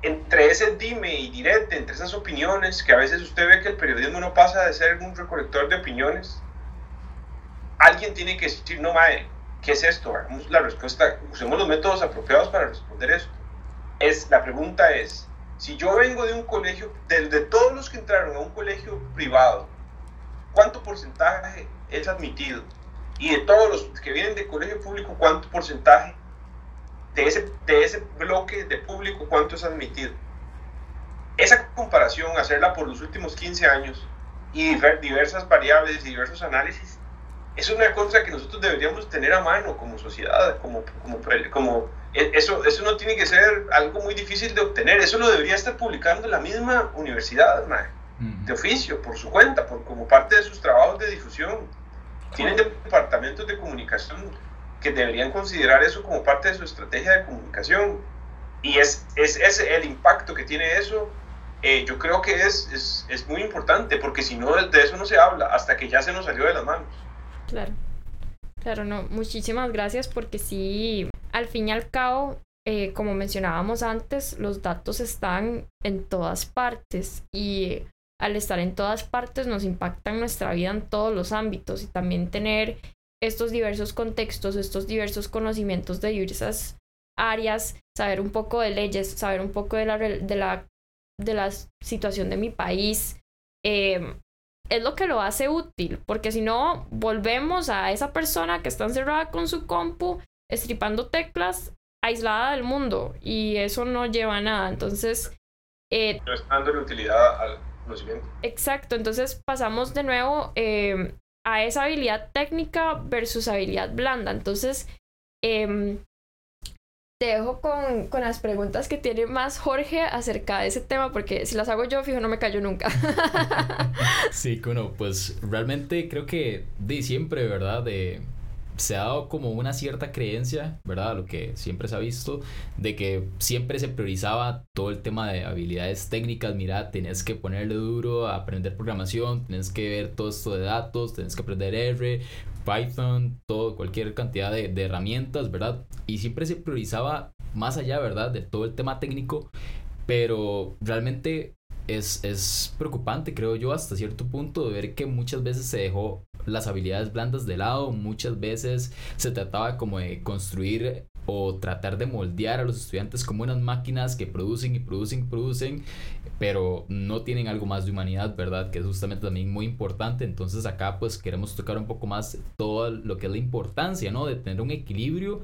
entre ese dime y direte, entre esas opiniones, que a veces usted ve que el periodismo no pasa de ser un recolector de opiniones, alguien tiene que decir, no, mae, ¿qué es esto? Hagamos la respuesta, usemos los métodos apropiados para responder esto. Es, la pregunta es, si yo vengo de un colegio, de, de todos los que entraron a un colegio privado, ¿cuánto porcentaje es admitido? Y de todos los que vienen de colegio público, ¿cuánto porcentaje de ese, de ese bloque de público cuánto es admitido. Esa comparación, hacerla por los últimos 15 años y diversas variables y diversos análisis, es una cosa que nosotros deberíamos tener a mano como sociedad, como, como, como e, eso, eso no tiene que ser algo muy difícil de obtener, eso lo debería estar publicando la misma universidad, de oficio, por su cuenta, por, como parte de sus trabajos de difusión. Tienen departamentos de comunicación que deberían considerar eso como parte de su estrategia de comunicación. Y es, es, es el impacto que tiene eso, eh, yo creo que es, es, es, muy importante, porque si no, de eso no se habla hasta que ya se nos salió de las manos. Claro, claro, no, muchísimas gracias porque sí, al fin y al cabo, eh, como mencionábamos antes, los datos están en todas partes y al estar en todas partes nos impactan nuestra vida en todos los ámbitos y también tener estos diversos contextos, estos diversos conocimientos de diversas áreas, saber un poco de leyes, saber un poco de la, de la, de la situación de mi país, em, es lo que lo hace útil, porque si no, volvemos a esa persona que está encerrada con su compu, estripando teclas, aislada del mundo, y eso no lleva a nada. Entonces... Eh, no está dando utilidad al conocimiento. Exacto, entonces pasamos de nuevo eh, a esa habilidad técnica versus habilidad blanda. Entonces, em, te dejo con, con, las preguntas que tiene más Jorge acerca de ese tema, porque si las hago yo, fijo, no me callo nunca. <laughs> <laughs> sí, bueno, pues realmente creo que de siempre, ¿verdad? De se ha dado como una cierta creencia, ¿verdad? Lo que siempre se ha visto, de que siempre se priorizaba todo el tema de habilidades técnicas. Mira, tenés que ponerle duro a aprender programación, tenés que ver todo esto de datos, tenés que aprender R, Python, todo, cualquier cantidad de, de herramientas, ¿verdad? Y siempre se priorizaba más allá, ¿verdad? De todo el tema técnico, pero realmente es, es, preocupante, creo yo, hasta cierto punto, de ver que muchas veces se dejó las habilidades blandas de lado, muchas veces se trataba como de construir o tratar de moldear a los estudiantes como unas máquinas que producen y producen y producen, pero no tienen algo más de humanidad, ¿verdad? Que es justamente también muy importante. Entonces acá pues queremos tocar un poco más todo lo que es la importancia, ¿no? De tener un equilibrio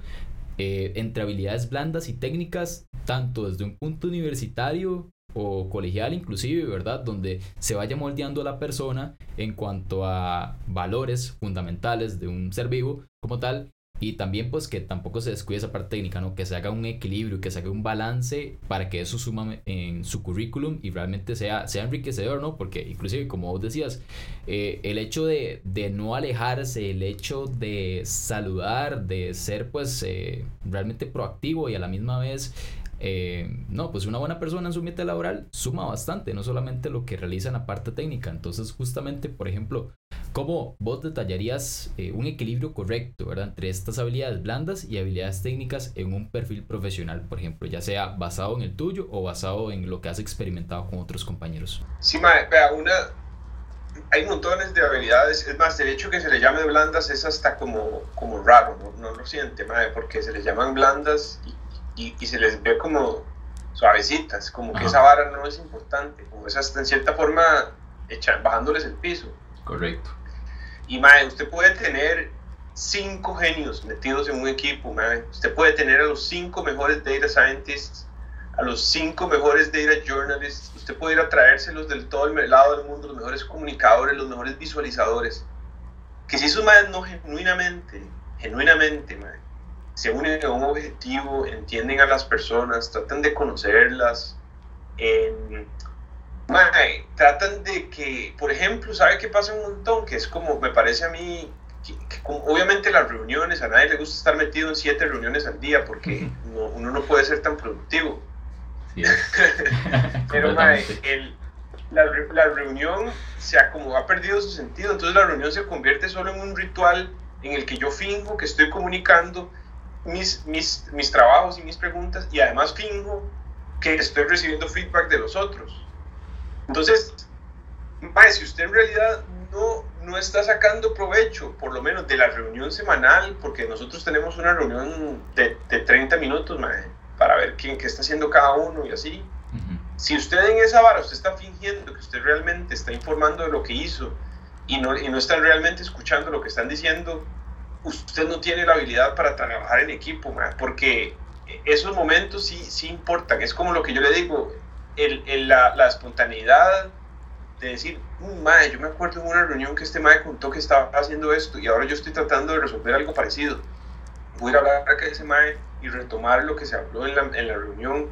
eh, entre habilidades blandas y técnicas, tanto desde un punto universitario o colegial inclusive, ¿verdad? Donde se vaya moldeando la persona en cuanto a valores fundamentales de un ser vivo como tal. Y también pues que tampoco se descuide esa parte técnica, ¿no? Que se haga un equilibrio, que se haga un balance para que eso suma en su currículum y realmente sea, sea enriquecedor, ¿no? Porque inclusive como vos decías, eh, el hecho de, de, no alejarse, el hecho de saludar, de ser pues eh, realmente proactivo y a la misma vez eh, no, pues una buena persona en su meta laboral suma bastante, no solamente lo que realiza en la parte técnica. Entonces, justamente, por ejemplo, ¿cómo vos detallarías eh, un equilibrio correcto ¿verdad? entre estas habilidades blandas y habilidades técnicas en un perfil profesional, por ejemplo, ya sea basado en el tuyo o basado en lo que has experimentado con otros compañeros? Sí, vea, una, hay montones de habilidades, es más, el hecho que se le llame blandas es hasta como, como raro, no, lo siente, porque se les llaman blandas y y, y se les ve como suavecitas, como que esa vara no es importante, como esas en cierta forma echar, bajándoles el piso. Correcto. Y mae, usted puede tener cinco genios metidos en un equipo, usted puede tener a los cinco mejores data scientists, a los cinco mejores data journalists, usted puede ir a traérselos del todo el lado del mundo, los mejores comunicadores, los mejores visualizadores, que si esos madres no genuinamente, genuinamente, se unen a un objetivo, entienden a las personas, tratan de conocerlas, tratan de que, por ejemplo, ¿sabe qué pasa un montón? Que es como, me parece a mí, obviamente las reuniones, a nadie le gusta estar metido en siete reuniones al día porque uno no puede ser tan productivo. <laughs> <laughs> Pero la, la, reunión se ha, como ha perdido su sentido, entonces la reunión se convierte solo en un ritual en el que yo finjo que estoy comunicando mis, mis, mis trabajos y mis preguntas y además finjo que estoy recibiendo feedback de los otros. Entonces, si usted en realidad no, no está sacando provecho, por lo menos de la reunión semanal, porque nosotros tenemos una reunión de, de 30 minutos, para ver quién, qué está haciendo cada uno y así. Si usted en esa vara, usted está fingiendo que usted realmente está informando de lo que hizo y no, y no están realmente escuchando lo que están diciendo, usted no tiene la habilidad para trabajar en equipo, porque esos momentos sí, sí importan. Es como lo que yo le digo, el, la, la, espontaneidad de decir, un mae, yo me acuerdo en una reunión que este mae contó que estaba haciendo esto y ahora yo estoy tratando de resolver algo parecido. Voy a hablar con ese mae y retomar lo que se habló en la, en la reunión.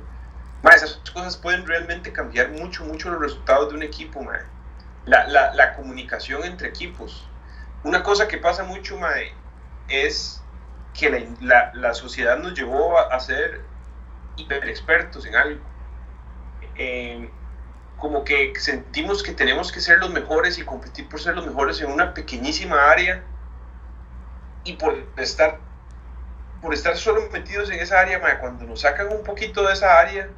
Mae, esas cosas pueden realmente cambiar mucho, mucho los resultados de un equipo, mae. La, la, la comunicación entre equipos. Una cosa que pasa mucho, mae, es que la, la, sociedad nos llevó a, a ser hiper expertos en algo eh, como que sentimos que tenemos que ser los mejores y competir por ser los mejores en una pequeñísima área y por estar por estar solo metidos en esa área, cuando nos sacan un poquito de esa área,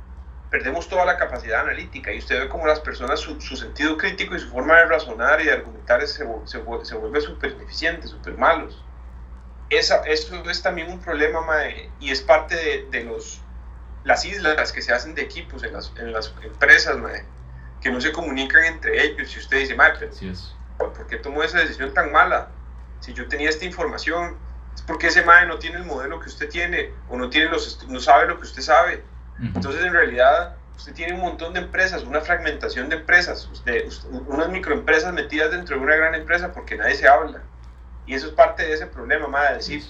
perdemos toda la capacidad analítica y usted ve como las personas, su, sentido crítico y su forma de razonar y de argumentar se, se, se vuelve súper deficiente, súper malos. Esa, eso es también un problema y es parte de, de los las islas que se hacen de equipos en las, en las empresas, que no se comunican entre ellos. Si usted dice, madre, ¿por qué tomó esa decisión tan mala? Si yo tenía esta información, es porque ese madre no tiene el modelo que usted tiene o no, tiene los, no sabe lo que usted sabe. Entonces, en realidad, usted tiene un montón de empresas, una fragmentación de empresas, usted, unas microempresas metidas dentro de una gran empresa porque nadie se habla. Y eso es parte de ese problema, madre, decir,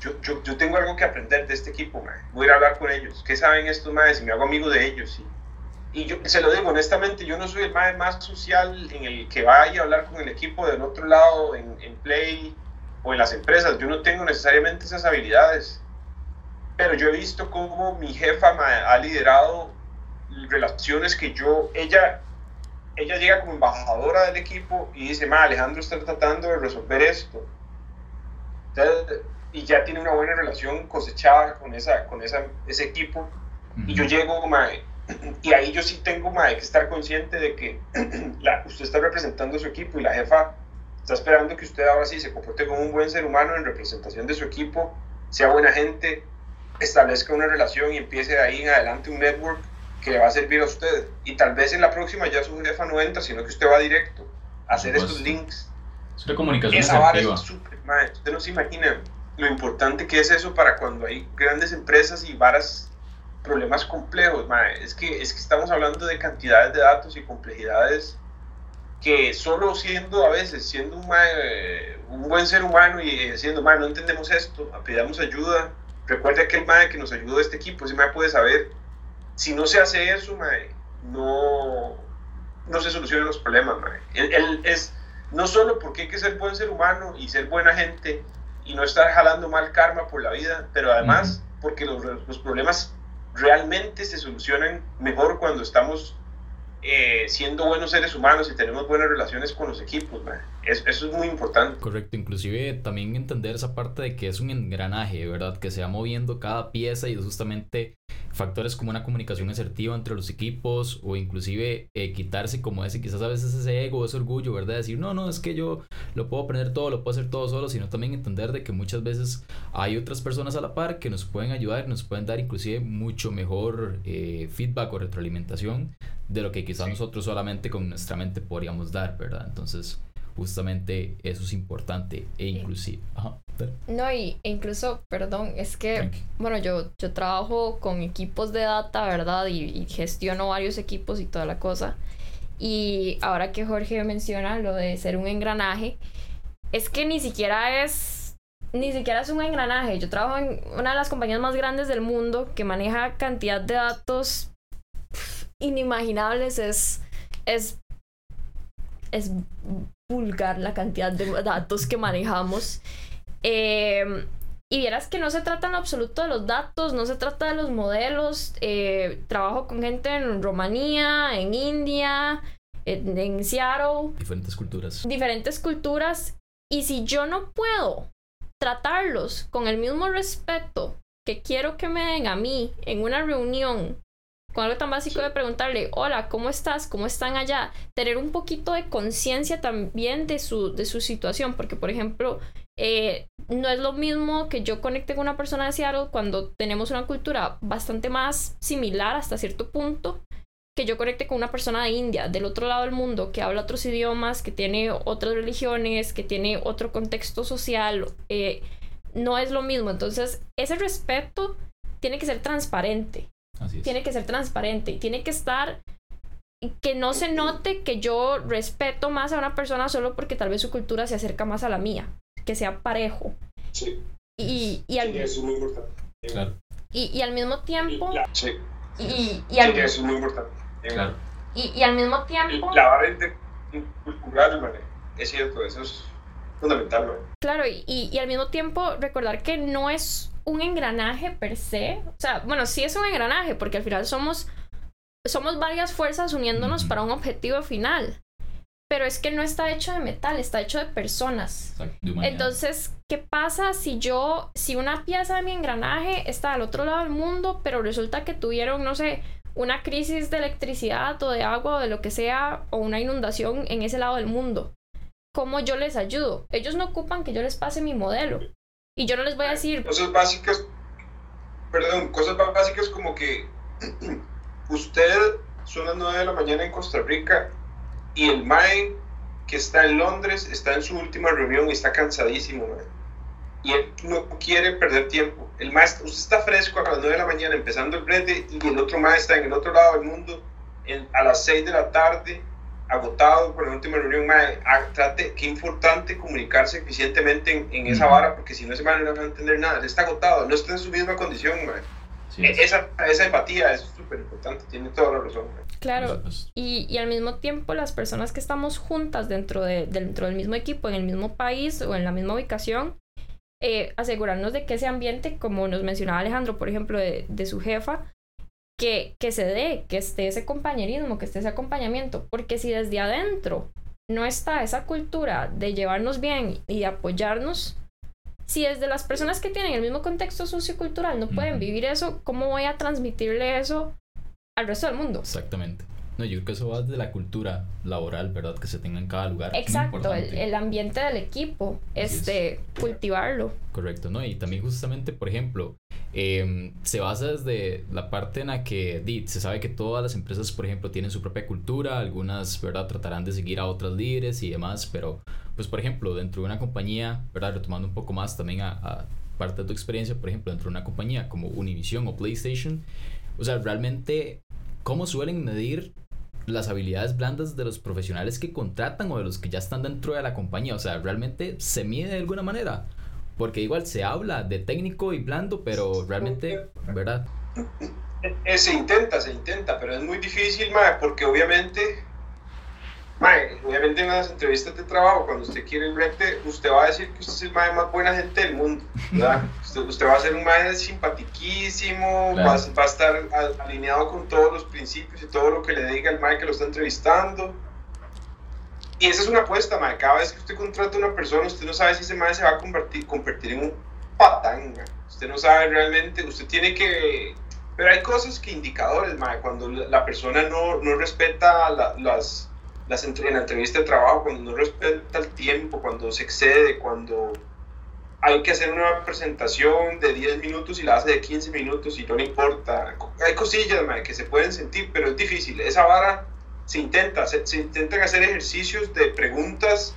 yo, yo, yo, tengo algo que aprender de este equipo, voy a ir a hablar con ellos. ¿Qué saben estos madres? Si me hago amigo de ellos. Y yo se lo digo honestamente, yo no soy el madre más social en el que vaya a hablar con el equipo del otro lado en, en Play o en las empresas. Yo no tengo necesariamente esas habilidades. Pero yo he visto cómo mi jefa ha liderado relaciones que yo, ella, ella llega como embajadora del equipo y dice, ma, Alejandro está tratando de resolver esto. Entonces, y ya tiene una buena relación cosechada con, esa, con esa, ese equipo. Y yo llego, mae, y ahí yo sí tengo mae, que estar consciente de que <clears throat> la, usted está representando a su equipo y la jefa está esperando que usted ahora sí se comporte como un buen ser humano en representación de su equipo, sea buena gente, establezca una relación y empiece de ahí en adelante un network que le va a servir a usted. Y tal vez en la próxima ya su jefa no entra, sino que usted va directo a hacer estos links. Es una comunicación Esa es súper, usted no se imagina lo importante que es eso para cuando hay grandes empresas y varas problemas complejos. Es, que, es que estamos hablando de cantidades de datos y complejidades que solo siendo a veces, siendo un, un buen ser humano y diciendo, no entendemos esto, pidamos ayuda. Recuerde aquel mae que nos ayudó este equipo, ese mae puede saber. Si no se hace eso, no, no se solucionan los problemas. Él, es no solo porque hay que ser buen ser humano y ser buena gente, y no estar jalando mal karma por la vida, pero además porque los, los, problemas realmente se solucionan mejor cuando estamos eh, siendo buenos seres humanos y tenemos buenas relaciones con los equipos. Eso es muy importante. Correcto, inclusive también entender esa parte de que es un engranaje, ¿verdad? Que se va moviendo cada pieza y justamente factores como una comunicación asertiva entre los equipos o inclusive eh, quitarse como ese, quizás a veces ese ego, ese orgullo, ¿verdad? Decir, no, no, es que yo lo puedo aprender todo, lo puedo hacer todo solo, sino también entender de que muchas veces hay otras personas a la par que nos pueden ayudar, nos pueden dar inclusive mucho mejor eh, feedback o retroalimentación de lo que quizás nosotros solamente con nuestra mente podríamos dar, ¿verdad? Entonces, justamente eso es importante e inclusive. No, y e incluso, perdón, es que, bueno, yo, yo trabajo con equipos de data, ¿verdad? Y, y, gestiono varios equipos y toda la cosa. Y ahora que Jorge menciona lo de ser un engranaje, es que ni siquiera es, ni siquiera es un engranaje. Yo trabajo en una de las compañías más grandes del mundo que maneja cantidad de datos inimaginables. Es, es, es vulgar la cantidad de datos que manejamos. Em, y vieras que no se trata en absoluto de los datos, no se trata de los modelos. Eh, trabajo con gente en Rumanía, en India, en, en, Seattle. Diferentes culturas. Diferentes culturas. Y si yo no puedo tratarlos con el mismo respeto que quiero que me den a mí en una reunión con algo tan básico de preguntarle, hola, ¿cómo estás? ¿Cómo están allá? Tener un poquito de conciencia también de su, de su situación, porque por ejemplo, eh, no es lo mismo que yo conecte con una persona de Seattle cuando tenemos una cultura bastante más similar hasta cierto punto, que yo conecte con una persona de India, del otro lado del mundo, que habla otros idiomas, que tiene otras religiones, que tiene otro contexto social, eh, no es lo mismo. Entonces, ese respeto tiene que ser transparente. Tiene que ser transparente y tiene que estar que no se note que yo respeto más a una persona solo porque tal vez su cultura se acerca más a la mía, que sea parejo. Sí. Y, y al, eso es muy importante. Claro. Y, y al mismo tiempo... Sí. Y, y al, sí, eso es muy importante. Claro. Y, y al mismo tiempo... La barra cultural, es cierto, eso es fundamental. ¿no? Claro, y, y al mismo tiempo recordar que no es un engranaje per se. O sea, bueno, sí es un engranaje, porque al final somos, somos varias fuerzas uniéndonos para un objetivo final. Pero es que no está hecho de metal, está hecho de personas. Entonces, ¿qué pasa si yo, si una pieza de mi engranaje está al otro lado del mundo, pero resulta que tuvieron, no sé, una crisis de electricidad o de agua o de lo que sea, o una inundación en ese lado del mundo? ¿Cómo yo les ayudo? Ellos no ocupan que yo les pase mi modelo. Y yo no les voy a decir... Cosas básicas, perdón, cosas básicas como que <clears throat> usted son las 9 de la mañana en Costa Rica y el MAE que está en Londres está en su última reunión y está cansadísimo, Y él no quiere perder tiempo. El maestro, usted está fresco a las 9 de la mañana empezando el brete y el otro maestro está en el otro lado del mundo a las 6 de la tarde agotado por la última reunión, trate, qué importante comunicarse eficientemente en, esa vara, porque si no se van a entender nada, él está agotado, no está en su misma condición, e, esa, esa, empatía es súper importante, tiene toda la razón. Claro, y, y, al mismo tiempo las personas que estamos juntas dentro, de, dentro del mismo equipo, en el mismo país o en la misma ubicación, eh, asegurarnos de que ese ambiente, como nos mencionaba Alejandro, por ejemplo, de, de su jefa, que, que se dé, que esté ese compañerismo, que esté ese acompañamiento, porque si desde adentro no está esa cultura de llevarnos bien y de apoyarnos, si desde las personas que tienen el mismo contexto sociocultural no pueden vivir eso, ¿cómo voy a transmitirle eso al resto del mundo? Exactamente. No, yo creo que eso va desde la cultura laboral, ¿verdad? Que se tenga en cada lugar. Exacto, el, el, ambiente del equipo, este, cultivarlo. Correcto, ¿no? Y también justamente, por ejemplo, eh, se basa desde la parte en la que se sabe que todas las empresas, por ejemplo, tienen su propia cultura, algunas, ¿verdad? Tratarán de seguir a otras líderes y demás, pero, pues, por ejemplo, dentro de una compañía, ¿verdad? Retomando un poco más también a, a parte de tu experiencia, por ejemplo, dentro de una compañía como Univision o PlayStation, o sea, realmente, ¿cómo suelen medir las habilidades blandas de los profesionales que contratan o de los que ya están dentro de la compañía? O sea, ¿realmente se mide de alguna manera? Porque igual se habla de técnico y blando, pero realmente, ¿verdad? Eh, se intenta, se intenta, pero es muy difícil, porque obviamente obviamente en las entrevistas de trabajo, cuando usted quiere el brete, usted va a decir que usted es el más buena gente del mundo, ¿verdad? <laughs> usted, va a ser un mae simpatiquísimo, va, a estar alineado con todos los principios y todo lo que le diga el mae que lo está entrevistando. Y esa es una apuesta, mae. Cada vez que usted contrata a una persona, usted no sabe si ese mae se va a convertir, convertir en un patán, Usted no sabe realmente, usted tiene que... Pero hay cosas que indicadores, mae, cuando la persona no, no respeta las las en la entrevista de trabajo, cuando no respeta el tiempo, cuando se excede, cuando hay que hacer una presentación de 10 minutos y la hace de 15 minutos y no le importa. Hay cosillas que se pueden sentir, pero es difícil. Esa vara se intenta, se, intentan hacer ejercicios de preguntas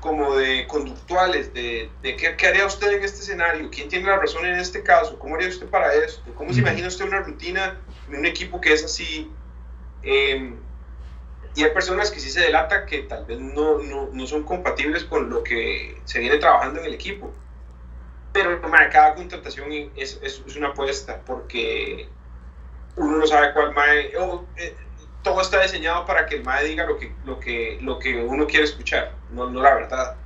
como de conductuales, de, de qué, qué, haría usted en este escenario, quién tiene la razón en este caso, cómo haría usted para esto, cómo se imagina usted una rutina en un equipo que es así. Eh, y hay personas que sí se delata que tal vez no, no, no, son compatibles con lo que se viene trabajando en el equipo. Pero cada contratación es, es, una apuesta porque uno no sabe cuál mae, eh, todo está diseñado para que el mae diga lo que, lo que, lo que uno quiere escuchar, no, no la verdad.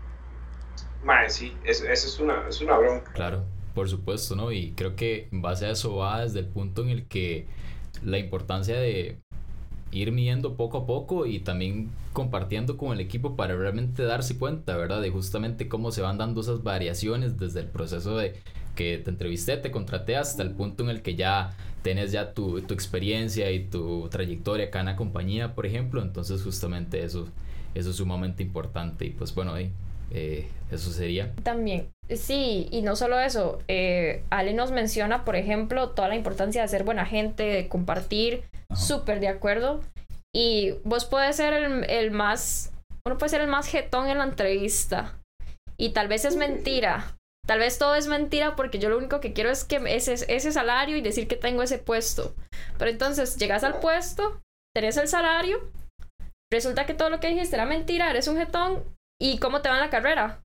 Mae, sí, eso, es, una, es una bronca. Claro, por supuesto, ¿no? Y creo que en base a eso va desde el punto en el que la importancia de ir midiendo poco a poco y también compartiendo con el equipo para realmente darse cuenta, ¿verdad? De justamente cómo se van dando esas variaciones desde el proceso de que te entrevisté, te contraté hasta el punto en el que ya tienes ya tu, tu experiencia y tu trayectoria acá en la compañía, por ejemplo. Entonces justamente eso, eso es sumamente importante y pues bueno, ahí eh, eso sería. También, sí, y no solo eso, eh, Ale nos menciona, por ejemplo, toda la importancia de ser buena gente, de compartir, súper de acuerdo. Y vos puedes ser el, el, más, uno puede ser el más jetón en la entrevista. Y tal vez es mentira. Tal vez todo es mentira porque yo lo único que quiero es que ese, ese salario y decir que tengo ese puesto. Pero entonces llegas al puesto, tenés el salario, resulta que todo lo que dijiste era mentira, eres un jetón ¿Y cómo te va en la carrera?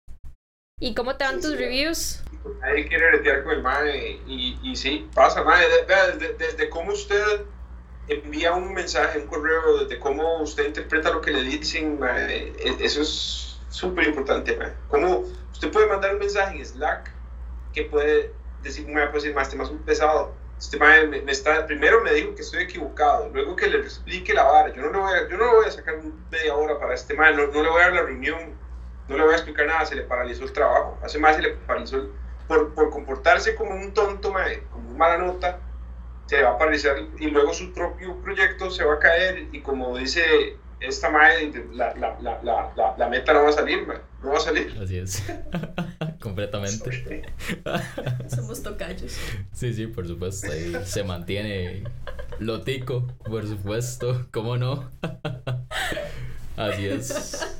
¿Y cómo te van tus reviews? Nadie quiere retear con el MAE y, y sí, pasa, MAE. Desde, desde, cómo usted envía un mensaje, un correo, desde cómo usted interpreta lo que le dicen, mae, e, eso es súper importante, MAE. Cómo usted puede mandar un mensaje en Slack que puede decir, MAE, puede decir, más, este más un pesado este mae me, está, primero me dijo que estoy equivocado, luego que le explique la vara, yo no le voy a, yo no le voy a sacar media hora para este mae, no, no, le voy a dar la reunión, no le voy a explicar nada, se le paralizó el trabajo, hace más se le paralizó, por, por comportarse como un tonto, mae, como una mala nota, se le va a paralizar y luego su propio proyecto se va a caer y como dice esta mae, la, la, la, la, meta no va a salir, mae, no va a salir. Así es. <laughs> completamente. <laughs> Somos tocayos. Sí, sí, por supuesto. Ahí se mantiene lotico, por supuesto. ¿Cómo no? <laughs> Así es.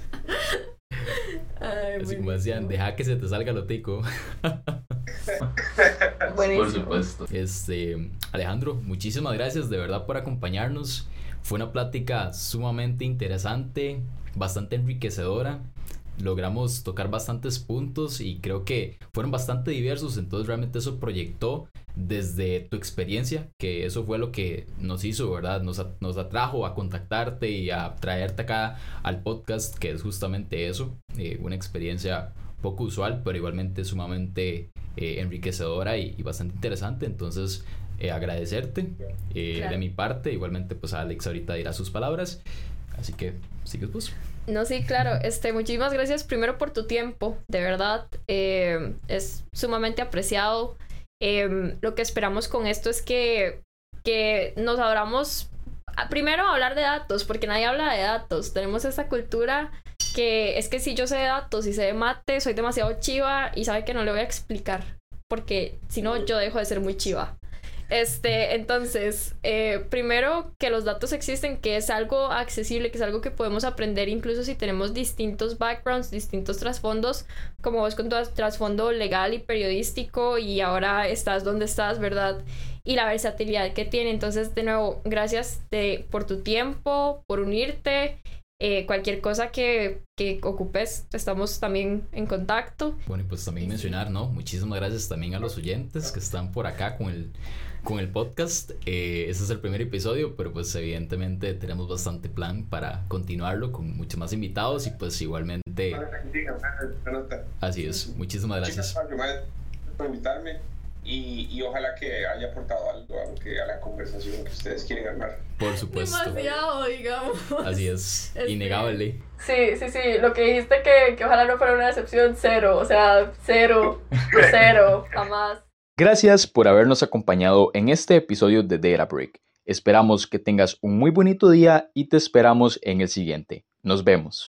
Así como decían, deja que se te salga lotico. <laughs> Por supuesto. Este, Alejandro, muchísimas gracias de verdad por acompañarnos. Fue una plática sumamente interesante, bastante enriquecedora logramos tocar bastantes puntos y creo que fueron bastante diversos, entonces realmente eso proyectó desde tu experiencia, que eso fue lo que nos hizo, ¿verdad? Nos, nos atrajo a contactarte y a traerte acá al podcast, que es justamente eso, eh, una experiencia poco usual, pero igualmente sumamente eh, enriquecedora y, bastante interesante, entonces... Eh, agradecerte de mi parte, igualmente pues Alex ahorita dirá sus palabras, así que sigues vos. No, sí, claro. <laughs> Este, muchísimas gracias primero por tu tiempo, de verdad. Eh, es sumamente apreciado. Em, lo que esperamos con esto es que, que nos abramos, primero hablar de datos, porque nadie habla de datos. Tenemos esta cultura que es que si yo sé de datos y sé de mate, soy demasiado chiva y sabe que no le voy a explicar, porque si no, yo dejo de ser muy chiva. Este, entonces, eh, primero que los datos existen, que es algo accesible, que es algo que podemos aprender incluso si tenemos distintos backgrounds, distintos trasfondos, como vos con tu trasfondo legal y periodístico y ahora estás donde estás, ¿verdad? Y la versatilidad que tiene. Entonces, de nuevo, gracias de, por tu tiempo, por unirte. Eh, cualquier cosa que, que, ocupes, estamos también en contacto. Bueno, y pues también mencionar, ¿no? Muchísimas gracias también a los oyentes que están por acá con el con el podcast. Eh, este es el primer episodio, pero pues evidentemente tenemos bastante plan para continuarlo con muchos más invitados y pues igualmente... Así es, muchísimas gracias. por invitarme y, y, ojalá que haya aportado algo a, que, a la conversación que ustedes quieren armar. Por supuesto. Demasiado, digamos. Así es, <laughs> este, innegable. Sí, sí, sí, lo que dijiste que, que ojalá no fuera una decepción, cero, o sea, cero, <laughs> cero, jamás. Gracias por habernos acompañado en este episodio de Data Break. Esperamos que tengas un muy bonito día y te esperamos en el siguiente. Nos vemos.